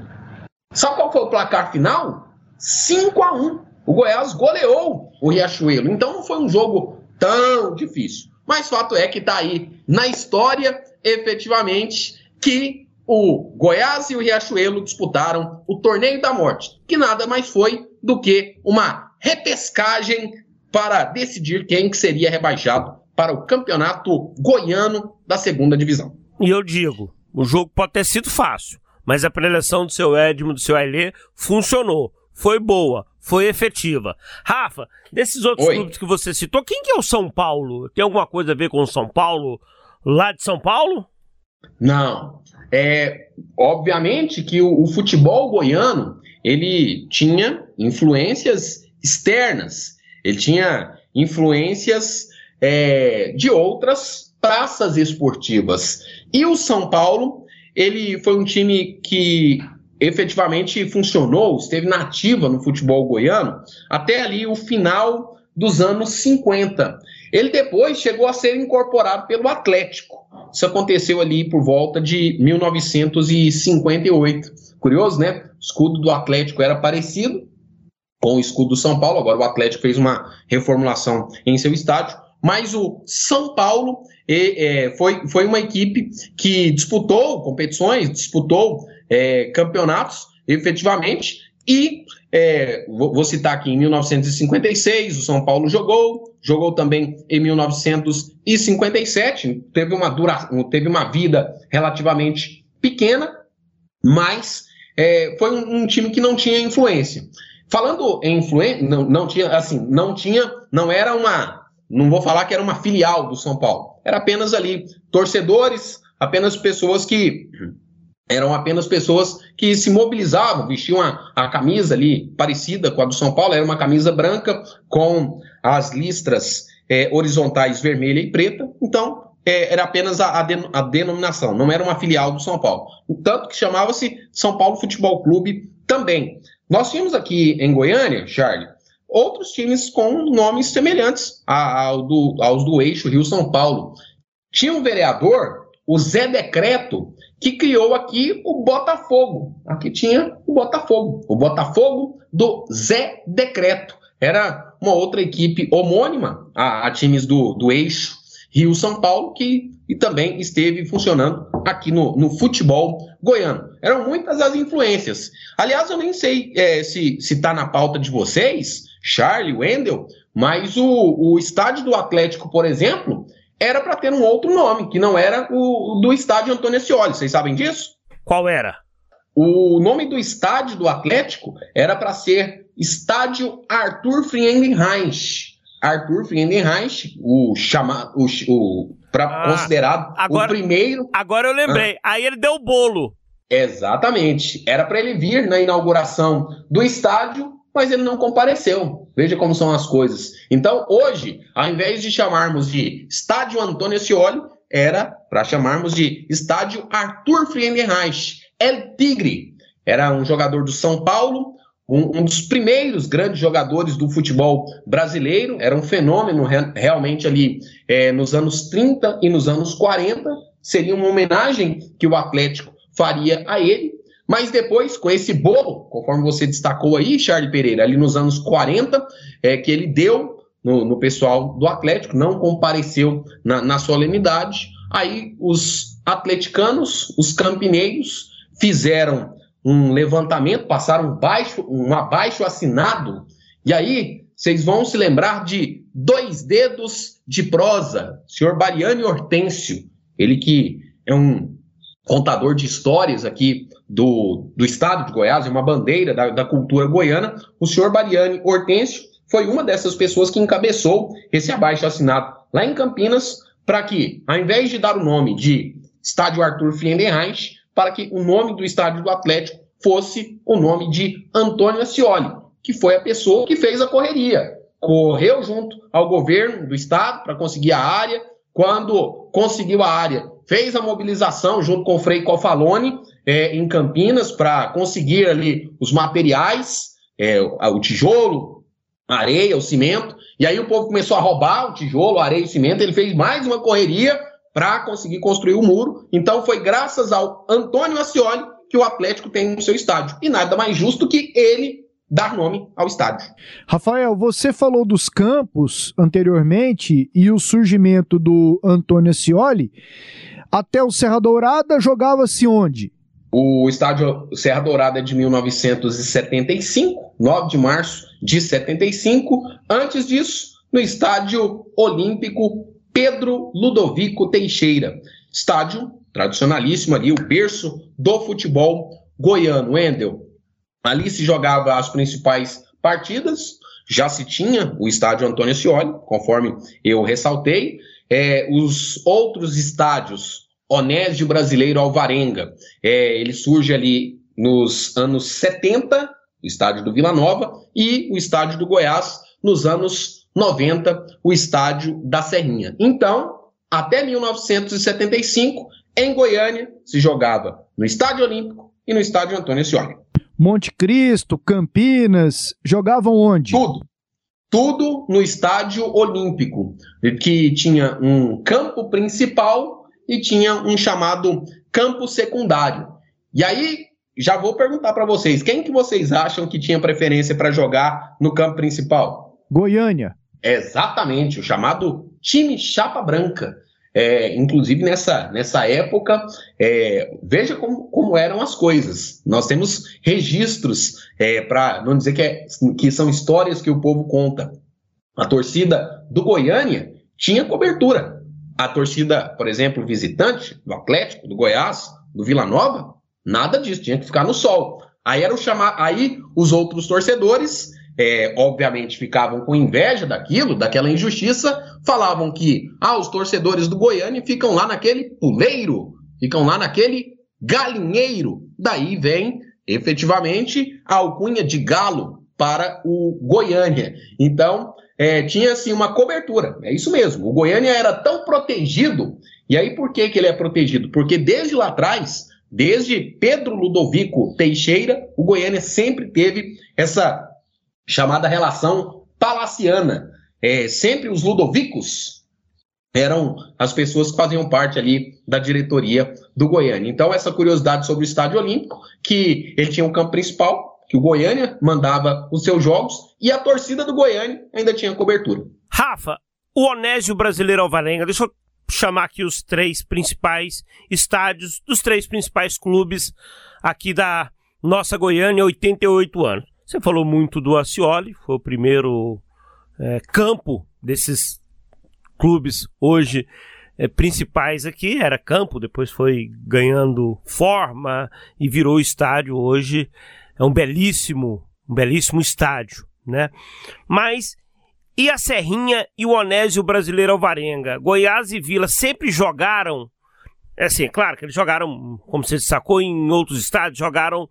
Sabe qual foi o placar final? 5 a 1 O Goiás goleou o Riachuelo. Então não foi um jogo tão difícil. Mas fato é que está aí na história, efetivamente, que o Goiás e o Riachuelo disputaram o Torneio da Morte, que nada mais foi do que uma repescagem para decidir quem que seria rebaixado para o campeonato goiano da segunda divisão. E eu digo: o jogo pode ter sido fácil, mas a preleção do seu Edmo, do seu Ailê, funcionou. Foi boa, foi efetiva. Rafa, desses outros Oi. clubes que você citou, quem que é o São Paulo? Tem alguma coisa a ver com o São Paulo lá de São Paulo? Não. É, obviamente que o, o futebol goiano ele tinha influências externas, ele tinha influências é, de outras praças esportivas. E o São Paulo, ele foi um time que efetivamente funcionou, esteve na ativa no futebol goiano até ali o final dos anos 50. Ele depois chegou a ser incorporado pelo Atlético. Isso aconteceu ali por volta de 1958. Curioso, né? O escudo do Atlético era parecido com o escudo do São Paulo. Agora o Atlético fez uma reformulação em seu estádio. Mas o São Paulo eh, foi, foi uma equipe que disputou competições, disputou eh, campeonatos, efetivamente, e é, vou, vou citar aqui em 1956, o São Paulo jogou, jogou também em 1957, teve uma, dura, teve uma vida relativamente pequena, mas é, foi um, um time que não tinha influência. Falando em influência, não, não tinha, assim, não tinha, não era uma, não vou falar que era uma filial do São Paulo, era apenas ali torcedores, apenas pessoas que eram apenas pessoas que se mobilizavam, vestiam a, a, camisa ali parecida com a do São Paulo, era uma camisa branca com as listras é, horizontais vermelha e preta, então é, era apenas a, a, a, denominação, não era uma filial do São Paulo. Tanto que chamava-se São Paulo Futebol Clube também. Nós tínhamos aqui em Goiânia, Charlie, outros times com nomes semelhantes ao do, aos do eixo Rio-São Paulo. Tinha um vereador, o Zé Decreto, que criou aqui o Botafogo. Aqui tinha o Botafogo, o Botafogo do Zé Decreto. Era uma outra equipe homônima a, a times do, do eixo Rio-São Paulo, que e também esteve funcionando aqui no, no futebol goiano. Eram muitas as influências. Aliás, eu nem sei é, se está na pauta de vocês, Charlie, Wendel, mas o, o estádio do Atlético, por exemplo, era para ter um outro nome, que não era o do estádio Antônio Ascioli. Vocês sabem disso? Qual era? O nome do estádio do Atlético era para ser Estádio Arthur Friedenreich. Arthur Friedenreich, o chamado, o, o pra, ah, considerado agora, o primeiro. Agora eu lembrei. Ah. Aí ele deu o bolo. Exatamente. Era para ele vir na inauguração do estádio mas ele não compareceu. Veja como são as coisas. Então, hoje, ao invés de chamarmos de Estádio Antônio Scioli, era para chamarmos de Estádio Arthur Friedenreich, El Tigre. Era um jogador do São Paulo, um, um, dos primeiros grandes jogadores do futebol brasileiro, era um fenômeno re realmente ali é, nos anos 30 e nos anos 40. Seria uma homenagem que o Atlético faria a ele. Mas depois, com esse bolo, conforme você destacou aí, Charlie Pereira, ali nos anos 40, é, que ele deu no, no pessoal do Atlético, não compareceu na, na solenidade. Aí os atleticanos, os campineiros, fizeram um levantamento, passaram um, baixo, um abaixo assinado, e aí vocês vão se lembrar de dois dedos de prosa, senhor Bariani Hortêncio, ele que é um contador de histórias aqui do, do estado de Goiás, é uma bandeira da, da cultura goiana, o senhor Bariani Hortêncio foi uma dessas pessoas que encabeçou esse abaixo assinado lá em Campinas, para que, ao invés de dar o nome de Estádio Arthur Friedenreich, para que o nome do estádio do Atlético fosse o nome de Antônio Ascioli, que foi a pessoa que fez a correria. Correu junto ao governo do estado para conseguir a área. Quando conseguiu a área, fez a mobilização junto com o Frei Cofalone é, em Campinas para conseguir ali os materiais, é, o tijolo, a areia, o cimento. E aí o povo começou a roubar o tijolo, a areia e o cimento. Ele fez mais uma correria para conseguir construir o muro. Então foi graças ao Antônio Ascioli que o Atlético tem no seu estádio. E nada mais justo que ele dar nome ao estádio. Rafael, você falou dos campos anteriormente e o surgimento do Antônio Ascioli. Até o Serra Dourada jogava-se onde? O estádio Serra Dourada é de 1975, 9 de março de 75. Antes disso, no estádio Olímpico Pedro Ludovico Teixeira. Estádio tradicionalíssimo ali, o berço do futebol goiano. Wendel, ali se jogava as principais partidas, já se tinha o estádio Antônio Scioli, conforme eu ressaltei. É, os outros estádios, Onésio Brasileiro Alvarenga, é, ele surge ali nos anos 70, o estádio do Vila Nova, e o estádio do Goiás nos anos 90, o estádio da Serrinha. Então, até 1975, em Goiânia, se jogava no Estádio Olímpico e no Estádio Antônio Scioli. Monte Cristo, Campinas, jogavam onde? Tudo. Tudo no Estádio Olímpico, que tinha um campo principal e tinha um chamado campo secundário. E aí, já vou perguntar para vocês, quem que vocês acham que tinha preferência para jogar no campo principal? Goiânia. Exatamente, o chamado time chapa branca. É, inclusive nessa, nessa época, é, veja como, como eram as coisas. Nós temos registros é, para não dizer que, é, que são histórias que o povo conta. A torcida do Goiânia tinha cobertura. A torcida, por exemplo, visitante do Atlético, do Goiás, do Vila Nova, nada disso, tinha que ficar no sol. Aí era o chamar, aí os outros torcedores é, obviamente ficavam com inveja daquilo, daquela injustiça, falavam que ah, os torcedores do Goiânia ficam lá naquele puleiro, ficam lá naquele galinheiro. Daí vem efetivamente a alcunha de galo para o Goiânia. Então, é, tinha assim uma cobertura, é isso mesmo. O Goiânia era tão protegido, e aí por que, que ele é protegido? Porque desde lá atrás, desde Pedro Ludovico Teixeira, o Goiânia sempre teve essa chamada relação palaciana. É, sempre os ludovicos eram as pessoas que faziam parte ali da diretoria do Goiânia. Então, essa curiosidade sobre o Estádio Olímpico, que ele tinha um campo principal, que o Goiânia mandava os seus jogos, e a torcida do Goiânia ainda tinha cobertura. Rafa, o Onésio Brasileiro Alvarenga, deixa eu chamar aqui os três principais estádios dos três principais clubes aqui da nossa Goiânia, 88 anos. Você falou muito do Acioli, foi o primeiro é, campo desses clubes hoje é, principais aqui. Era campo, depois foi ganhando forma e virou estádio. Hoje é um belíssimo, um belíssimo estádio, né? Mas e a Serrinha e o Onésio Brasileiro Alvarenga? Goiás e Vila sempre jogaram. É assim, é claro que eles jogaram, como você destacou, em outros estádios, jogaram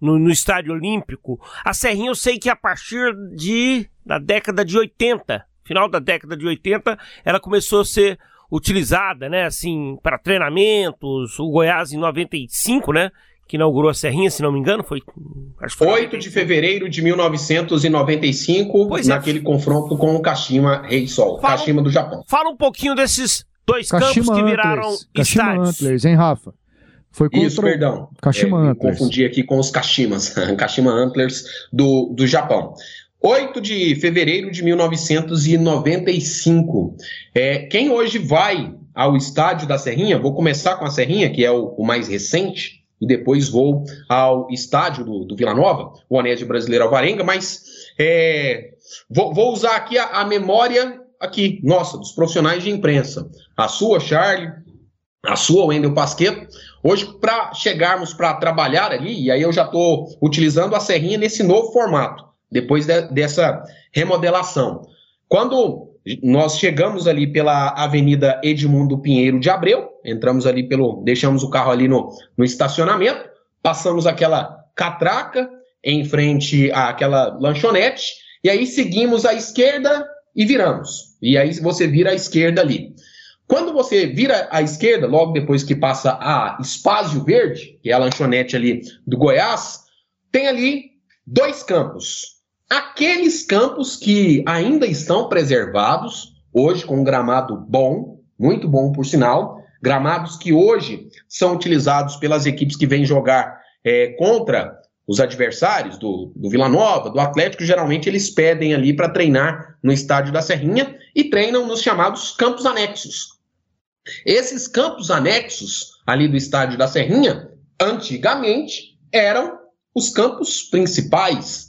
no, no Estádio Olímpico. A Serrinha eu sei que a partir de da década de 80, final da década de 80, ela começou a ser utilizada, né, assim, para treinamentos. O Goiás em 95, né, que inaugurou a Serrinha, se não me engano, foi. Acho foi 8 de fevereiro de 1995, pois é. naquele é. confronto com o Kashima Rei Sol, fala, Kashima do Japão. Fala um pouquinho desses dois Kashima campos que viraram Antlers. Kashima estádios. Antlers, hein, Rafa? Foi contra Isso, perdão. Kashima é, Antlers. Confundi aqui com os Kashimas, Kashima Antlers do, do Japão. 8 de fevereiro de 1995. É, quem hoje vai ao estádio da Serrinha, vou começar com a Serrinha, que é o, o mais recente, e depois vou ao estádio do, do Vila Nova, o Anésio Brasileiro Alvarenga, mas é, vou, vou, usar aqui a, a, memória aqui, nossa, dos profissionais de imprensa. A sua, Charlie, a sua, Wendel Pasqueto. Hoje, para chegarmos para trabalhar ali, e aí eu já estou utilizando a serrinha nesse novo formato, depois de, dessa remodelação. Quando nós chegamos ali pela Avenida Edmundo Pinheiro de Abreu, entramos ali pelo. deixamos o carro ali no, no estacionamento, passamos aquela catraca em frente àquela lanchonete, e aí seguimos à esquerda e viramos. E aí você vira à esquerda ali. Quando você vira à esquerda, logo depois que passa a Espásio Verde, que é a lanchonete ali do Goiás, tem ali dois campos. Aqueles campos que ainda estão preservados, hoje com um gramado bom, muito bom por sinal, gramados que hoje são utilizados pelas equipes que vêm jogar é, contra os adversários do, do Vila Nova, do Atlético, geralmente eles pedem ali para treinar no estádio da Serrinha e treinam nos chamados campos anexos. Esses campos anexos ali do estádio da Serrinha, antigamente, eram os campos principais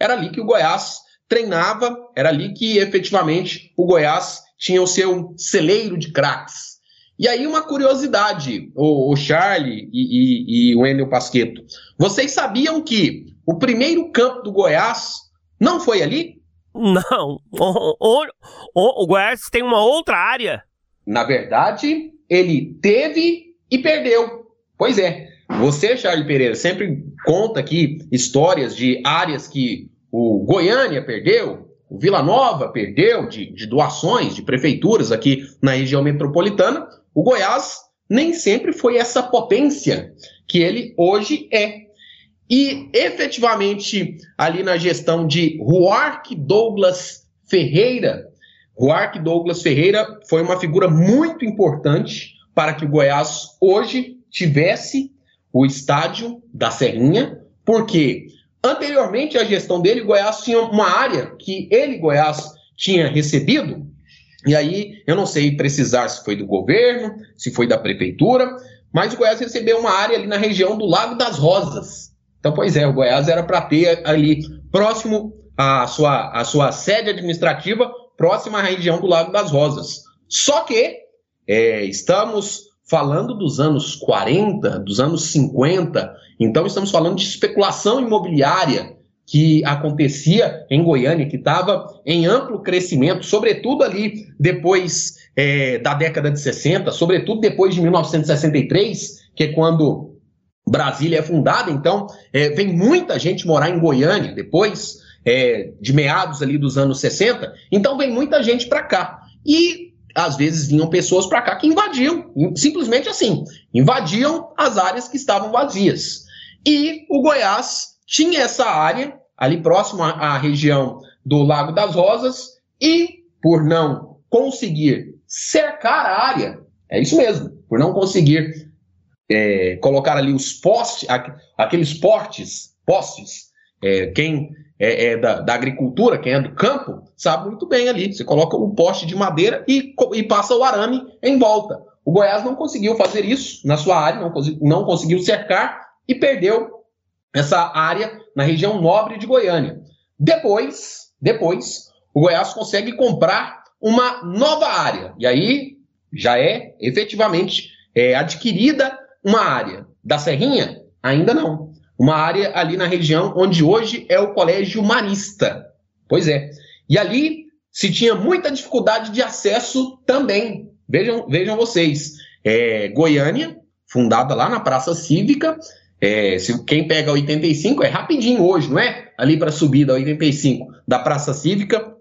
era ali que o Goiás treinava, era ali que efetivamente o Goiás tinha o seu celeiro de craques. E aí, uma curiosidade, o, o Charlie e, e, e o Enel Pasqueto. Vocês sabiam que o primeiro campo do Goiás não foi ali? Não. O, o, o, o Goiás tem uma outra área. Na verdade, ele teve e perdeu. Pois é. Você, Charlie Pereira, sempre conta aqui histórias de áreas que o Goiânia perdeu, o Vila Nova perdeu de, de doações de prefeituras aqui na região metropolitana. O Goiás nem sempre foi essa potência que ele hoje é. E efetivamente, ali na gestão de Ruark Douglas Ferreira, Ruark Douglas Ferreira foi uma figura muito importante para que o Goiás hoje tivesse o estádio da Serrinha, porque anteriormente à gestão dele, Goiás tinha uma área que ele, Goiás, tinha recebido, e aí eu não sei precisar se foi do governo, se foi da prefeitura, mas o Goiás recebeu uma área ali na região do Lago das Rosas. Então, pois é, o Goiás era para ter ali próximo à sua, à sua sede administrativa, próxima à região do Lago das Rosas. Só que é, estamos falando dos anos 40, dos anos 50, então estamos falando de especulação imobiliária que acontecia em Goiânia, que estava em amplo crescimento, sobretudo ali depois é, da década de 60, sobretudo depois de 1963, que é quando Brasília é fundada. Então, é, vem muita gente morar em Goiânia depois é, de meados ali dos anos 60. Então, vem muita gente para cá. E às vezes vinham pessoas para cá que invadiam, simplesmente assim, invadiam as áreas que estavam vazias. E o Goiás tinha essa área ali próximo à, região do Lago das Rosas e por não conseguir cercar a área, é isso mesmo, por não conseguir é, colocar ali os postes, aqueles portes, postes, é, quem é, é da, da, agricultura, quem é do campo, sabe muito bem ali. Você coloca o poste de madeira e, e passa o arame em volta. O Goiás não conseguiu fazer isso na sua área, não, não conseguiu cercar e perdeu essa área na região nobre de Goiânia. Depois, depois, o Goiás consegue comprar uma nova área. E aí já é efetivamente é, adquirida uma área. Da Serrinha, ainda não uma área ali na região onde hoje é o Colégio Marista. Pois é. E ali se tinha muita dificuldade de acesso também. Vejam, vejam vocês. É, Goiânia, fundada lá na Praça Cívica, É, se quem pega 85 é rapidinho hoje, não é? Ali para subir da 85 da Praça Cívica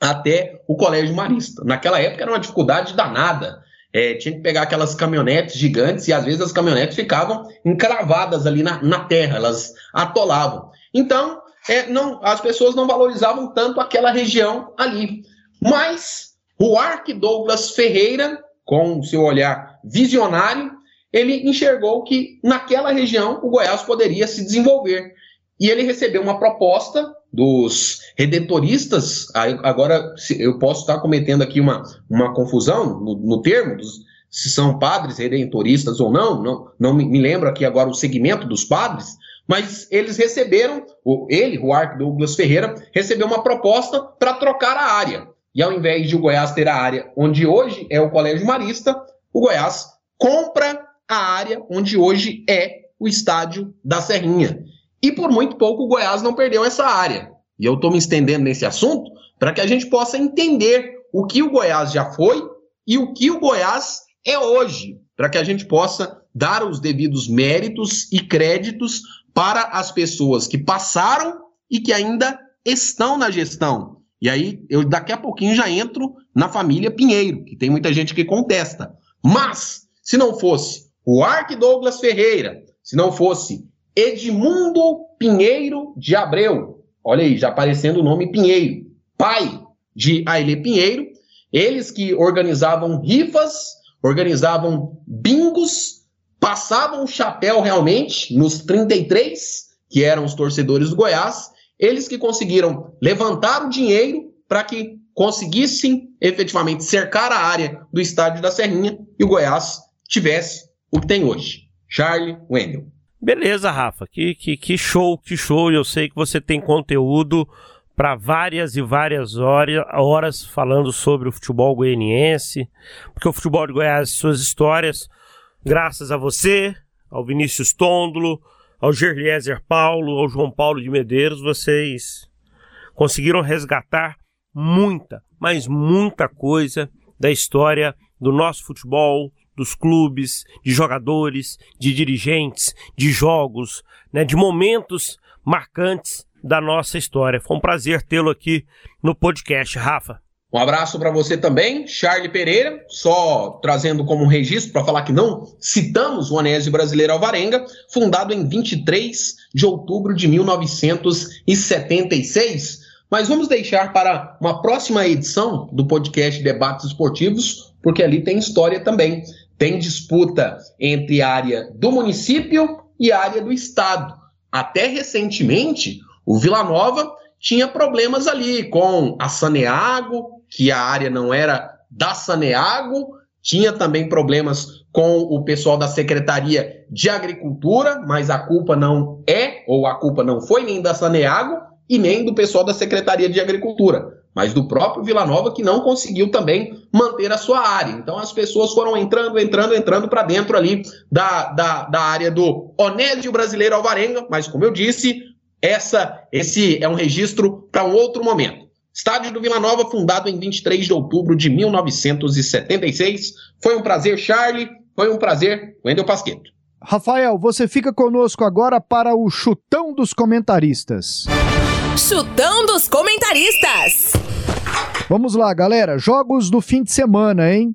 até o Colégio Marista. Naquela época era uma dificuldade danada. É, tinha que pegar aquelas caminhonetes gigantes e às vezes as caminhonetes ficavam encravadas ali na, na terra, elas atolavam. Então, é, não, as pessoas não valorizavam tanto aquela região ali. Mas o Ark Douglas Ferreira, com seu olhar visionário, ele enxergou que naquela região o Goiás poderia se desenvolver. E ele recebeu uma proposta dos redentoristas, agora eu posso estar cometendo aqui uma, uma confusão no, no termo, dos, se são padres redentoristas ou não, não, não me lembro aqui agora o segmento dos padres, mas eles receberam, ele, o Ark Douglas Ferreira, recebeu uma proposta para trocar a área. E ao invés de o Goiás ter a área onde hoje é o Colégio Marista, o Goiás compra a área onde hoje é o estádio da Serrinha. E por muito pouco o Goiás não perdeu essa área. E eu estou me estendendo nesse assunto para que a gente possa entender o que o Goiás já foi e o que o Goiás é hoje, para que a gente possa dar os devidos méritos e créditos para as pessoas que passaram e que ainda estão na gestão. E aí, eu daqui a pouquinho já entro na família Pinheiro, que tem muita gente que contesta. Mas, se não fosse o Ark Douglas Ferreira, se não fosse Edmundo Pinheiro de Abreu, olha aí, já aparecendo o nome Pinheiro, pai de Aile Pinheiro, eles que organizavam rifas, organizavam bingos, passavam o chapéu realmente nos 33, que eram os torcedores do Goiás, eles que conseguiram levantar o dinheiro para que conseguissem efetivamente cercar a área do estádio da Serrinha e o Goiás tivesse o que tem hoje. Charlie Wendel. Beleza, Rafa. Que, que, que show, que show. Eu sei que você tem conteúdo para várias e várias horas, falando sobre o futebol goianiense, porque o futebol de Goiás, suas histórias, graças a você, ao Vinícius Tôndolo, ao Gerliezer Paulo, ao João Paulo de Medeiros, vocês conseguiram resgatar muita, mas muita coisa da história do nosso futebol, dos clubes, de jogadores, de dirigentes, de jogos, né, de momentos marcantes da nossa história. Foi um prazer tê-lo aqui no podcast, Rafa. Um abraço para você também, Charlie Pereira, só trazendo como um registro para falar que não citamos o Anésio Brasileiro Alvarenga, fundado em 23 de outubro de 1976. Mas vamos deixar para uma próxima edição do podcast Debates Esportivos, porque ali tem história também. Tem disputa entre área do município e área do estado. Até recentemente, o Vila Nova tinha problemas ali com a Saneago, que a área não era da Saneago, tinha também problemas com o pessoal da Secretaria de Agricultura, mas a culpa não é, ou a culpa não foi nem da Saneago e nem do pessoal da Secretaria de Agricultura, mas do próprio Vila Nova que não conseguiu também manter a sua área. Então as pessoas foram entrando, entrando, entrando para dentro ali da, da, da área do Onésio Brasileiro Alvarenga, mas como eu disse, essa, esse é um registro para um outro momento. Estádio do Vila Nova, fundado em 23 de outubro de 1976. Foi um prazer, Charlie. Foi um prazer, Wendel Pasqueto. Rafael, você fica conosco agora para o chutão dos comentaristas. Chutão dos comentaristas. Vamos lá, galera. Jogos do fim de semana, hein?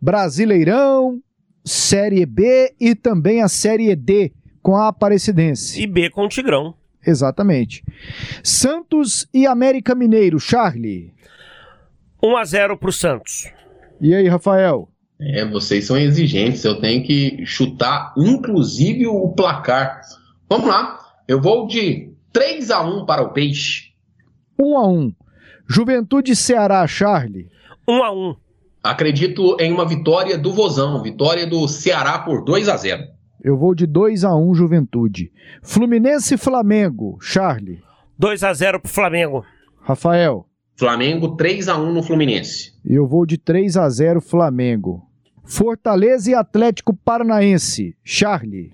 Brasileirão, Série B e também a Série D com a Aparecidense. E B com o Tigrão. Exatamente. Santos e América Mineiro, Charlie. 1 a 0 pro Santos. E aí, Rafael? É, vocês são exigentes, eu tenho que chutar inclusive o placar. Vamos lá, eu vou de 3 a 1 para o Peixe. 1 a 1. Juventude Ceará, Charlie. 1 a 1. Acredito em uma vitória do Vozão, vitória do Ceará por 2 a 0. Eu vou de 2 a 1 Juventude. Fluminense e Flamengo, Charlie. 2 a 0 pro Flamengo. Rafael. Flamengo 3 a 1 no Fluminense. Eu vou de 3 a 0 Flamengo. Fortaleza e Atlético Paranaense, Charlie.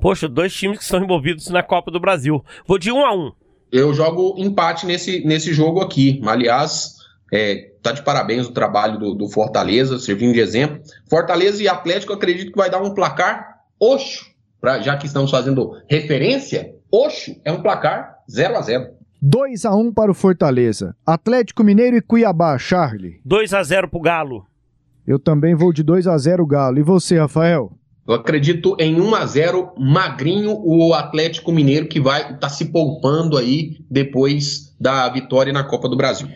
Poxa, dois times que estão envolvidos na Copa do Brasil. Vou de 1 a 1. Eu jogo empate nesse, nesse jogo aqui. Aliás, é, tá de parabéns o trabalho do, do Fortaleza, servindo de exemplo. Fortaleza e Atlético, acredito que vai dar um placar Oxo, pra, já que estamos fazendo referência, Oxo é um placar 0 a 0 2 a 1 para o Fortaleza. Atlético Mineiro e Cuiabá, Charlie. 2 a 0 pro Galo. Eu também vou de 2 a 0 Galo. E você, Rafael? Eu acredito em 1 a 0 magrinho o Atlético Mineiro que vai estar tá se poupando aí depois da vitória na Copa do Brasil.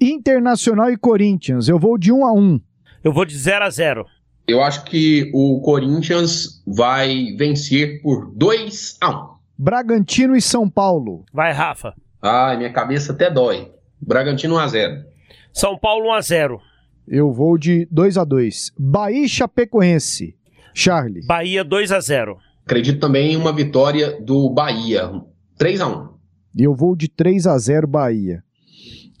Internacional e Corinthians, eu vou de 1 a 1. Eu vou de 0 a 0. Eu acho que o Corinthians vai vencer por 2 a 1. Bragantino e São Paulo. Vai, Rafa. Ai, minha cabeça até dói. Bragantino 1 a 0. São Paulo 1 a 0. Eu vou de 2 a 2. Bahia e Chapecoense. Charlie. Bahia 2 a 0. Acredito também em uma vitória do Bahia. 3 a 1. Eu vou de 3 a 0 Bahia.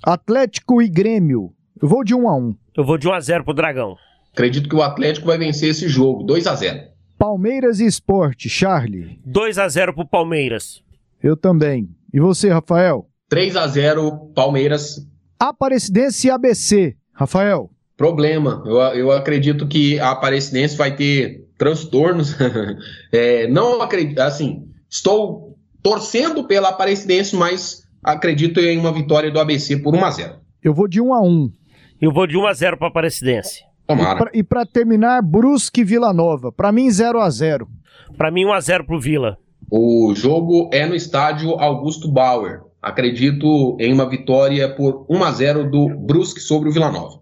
Atlético e Grêmio. Eu vou de 1 a 1. Eu vou de 1 a 0 pro Dragão. Acredito que o Atlético vai vencer esse jogo, 2 a 0. Palmeiras e Esporte, Charlie. 2 a 0 pro Palmeiras. Eu também. E você, Rafael? 3 a 0 Palmeiras. Aparecidense e ABC, Rafael. Problema. Eu, eu acredito que a Aparecidense vai ter transtornos. é, não acredito, assim, estou torcendo pela Aparecidense, mas acredito em uma vitória do ABC por 1 a 0. Eu vou de 1 a 1. Eu vou de 1 a 0 para Aparecidense. Tomara. E para terminar, Brusque e Vila Nova. Para mim 0 a 0. Para mim 1 a 0 pro Vila. O jogo é no estádio Augusto Bauer. Acredito em uma vitória por 1 a 0 do Brusque sobre o Vila Nova.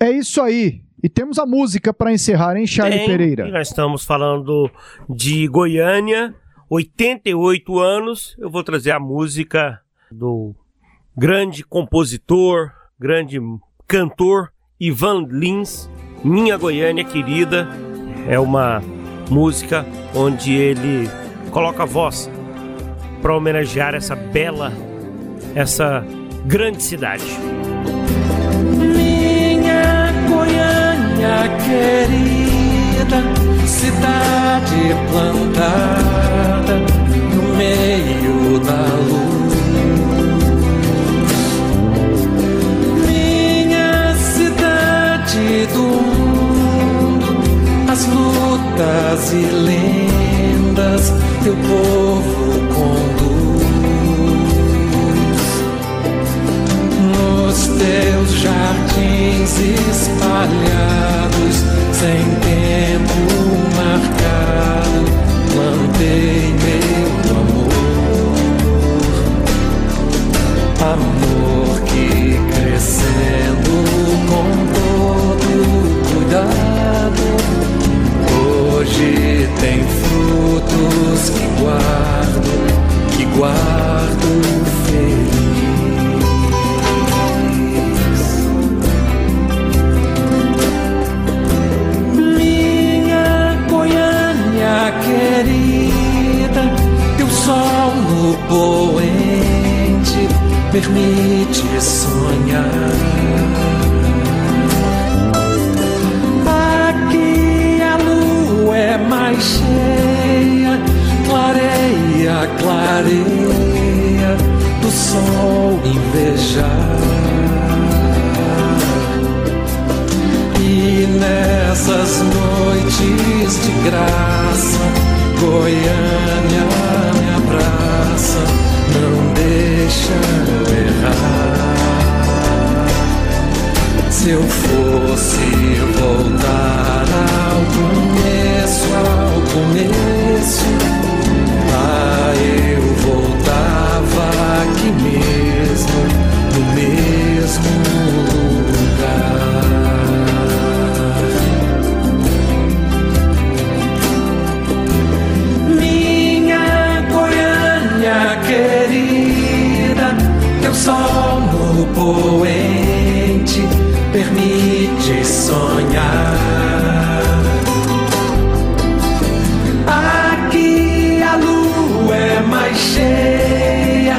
É isso aí. E temos a música para encerrar, hein, Charlie Tem, Pereira? Nós estamos falando de Goiânia, 88 anos. Eu vou trazer a música do grande compositor, grande cantor Ivan Lins, Minha Goiânia Querida. É uma música onde ele coloca a voz para homenagear essa bela, essa grande cidade. Goiânia querida, cidade plantada no meio da luz. Minha cidade do mundo, as lutas e lendas teu povo conduz nos teus jardins espalhados, sem tempo marcado, plantei meu amor, amor que crescendo com todo cuidado, hoje tem frutos que guardo, que guardo sol no poente permite sonhar. Aqui a lua é mais cheia, clareia, clareia do sol invejar. E nessas noites de graça, Goiânia me abraça, não deixa eu errar. Se eu fosse voltar ao começo, ao começo, poente permite sonhar. Aqui a lua é mais cheia,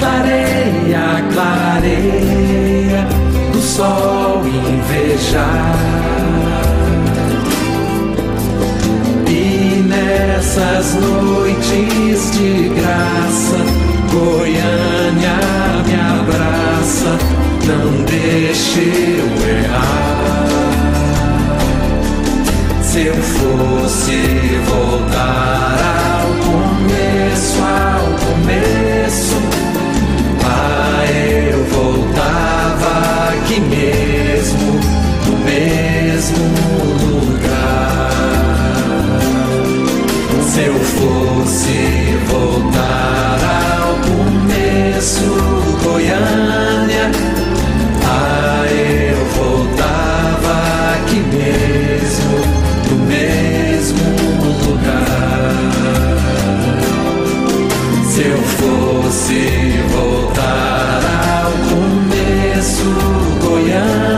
clareia, clareia do sol invejar. E nessas noites de graça, Goiânia me abraça, não deixe eu errar. Se eu fosse voltar ao começo, ao começo, ah, eu voltava aqui mesmo, no mesmo lugar. Se eu fosse voltar ao começo, Goiânia, fosse voltar ao começo, Goiânia,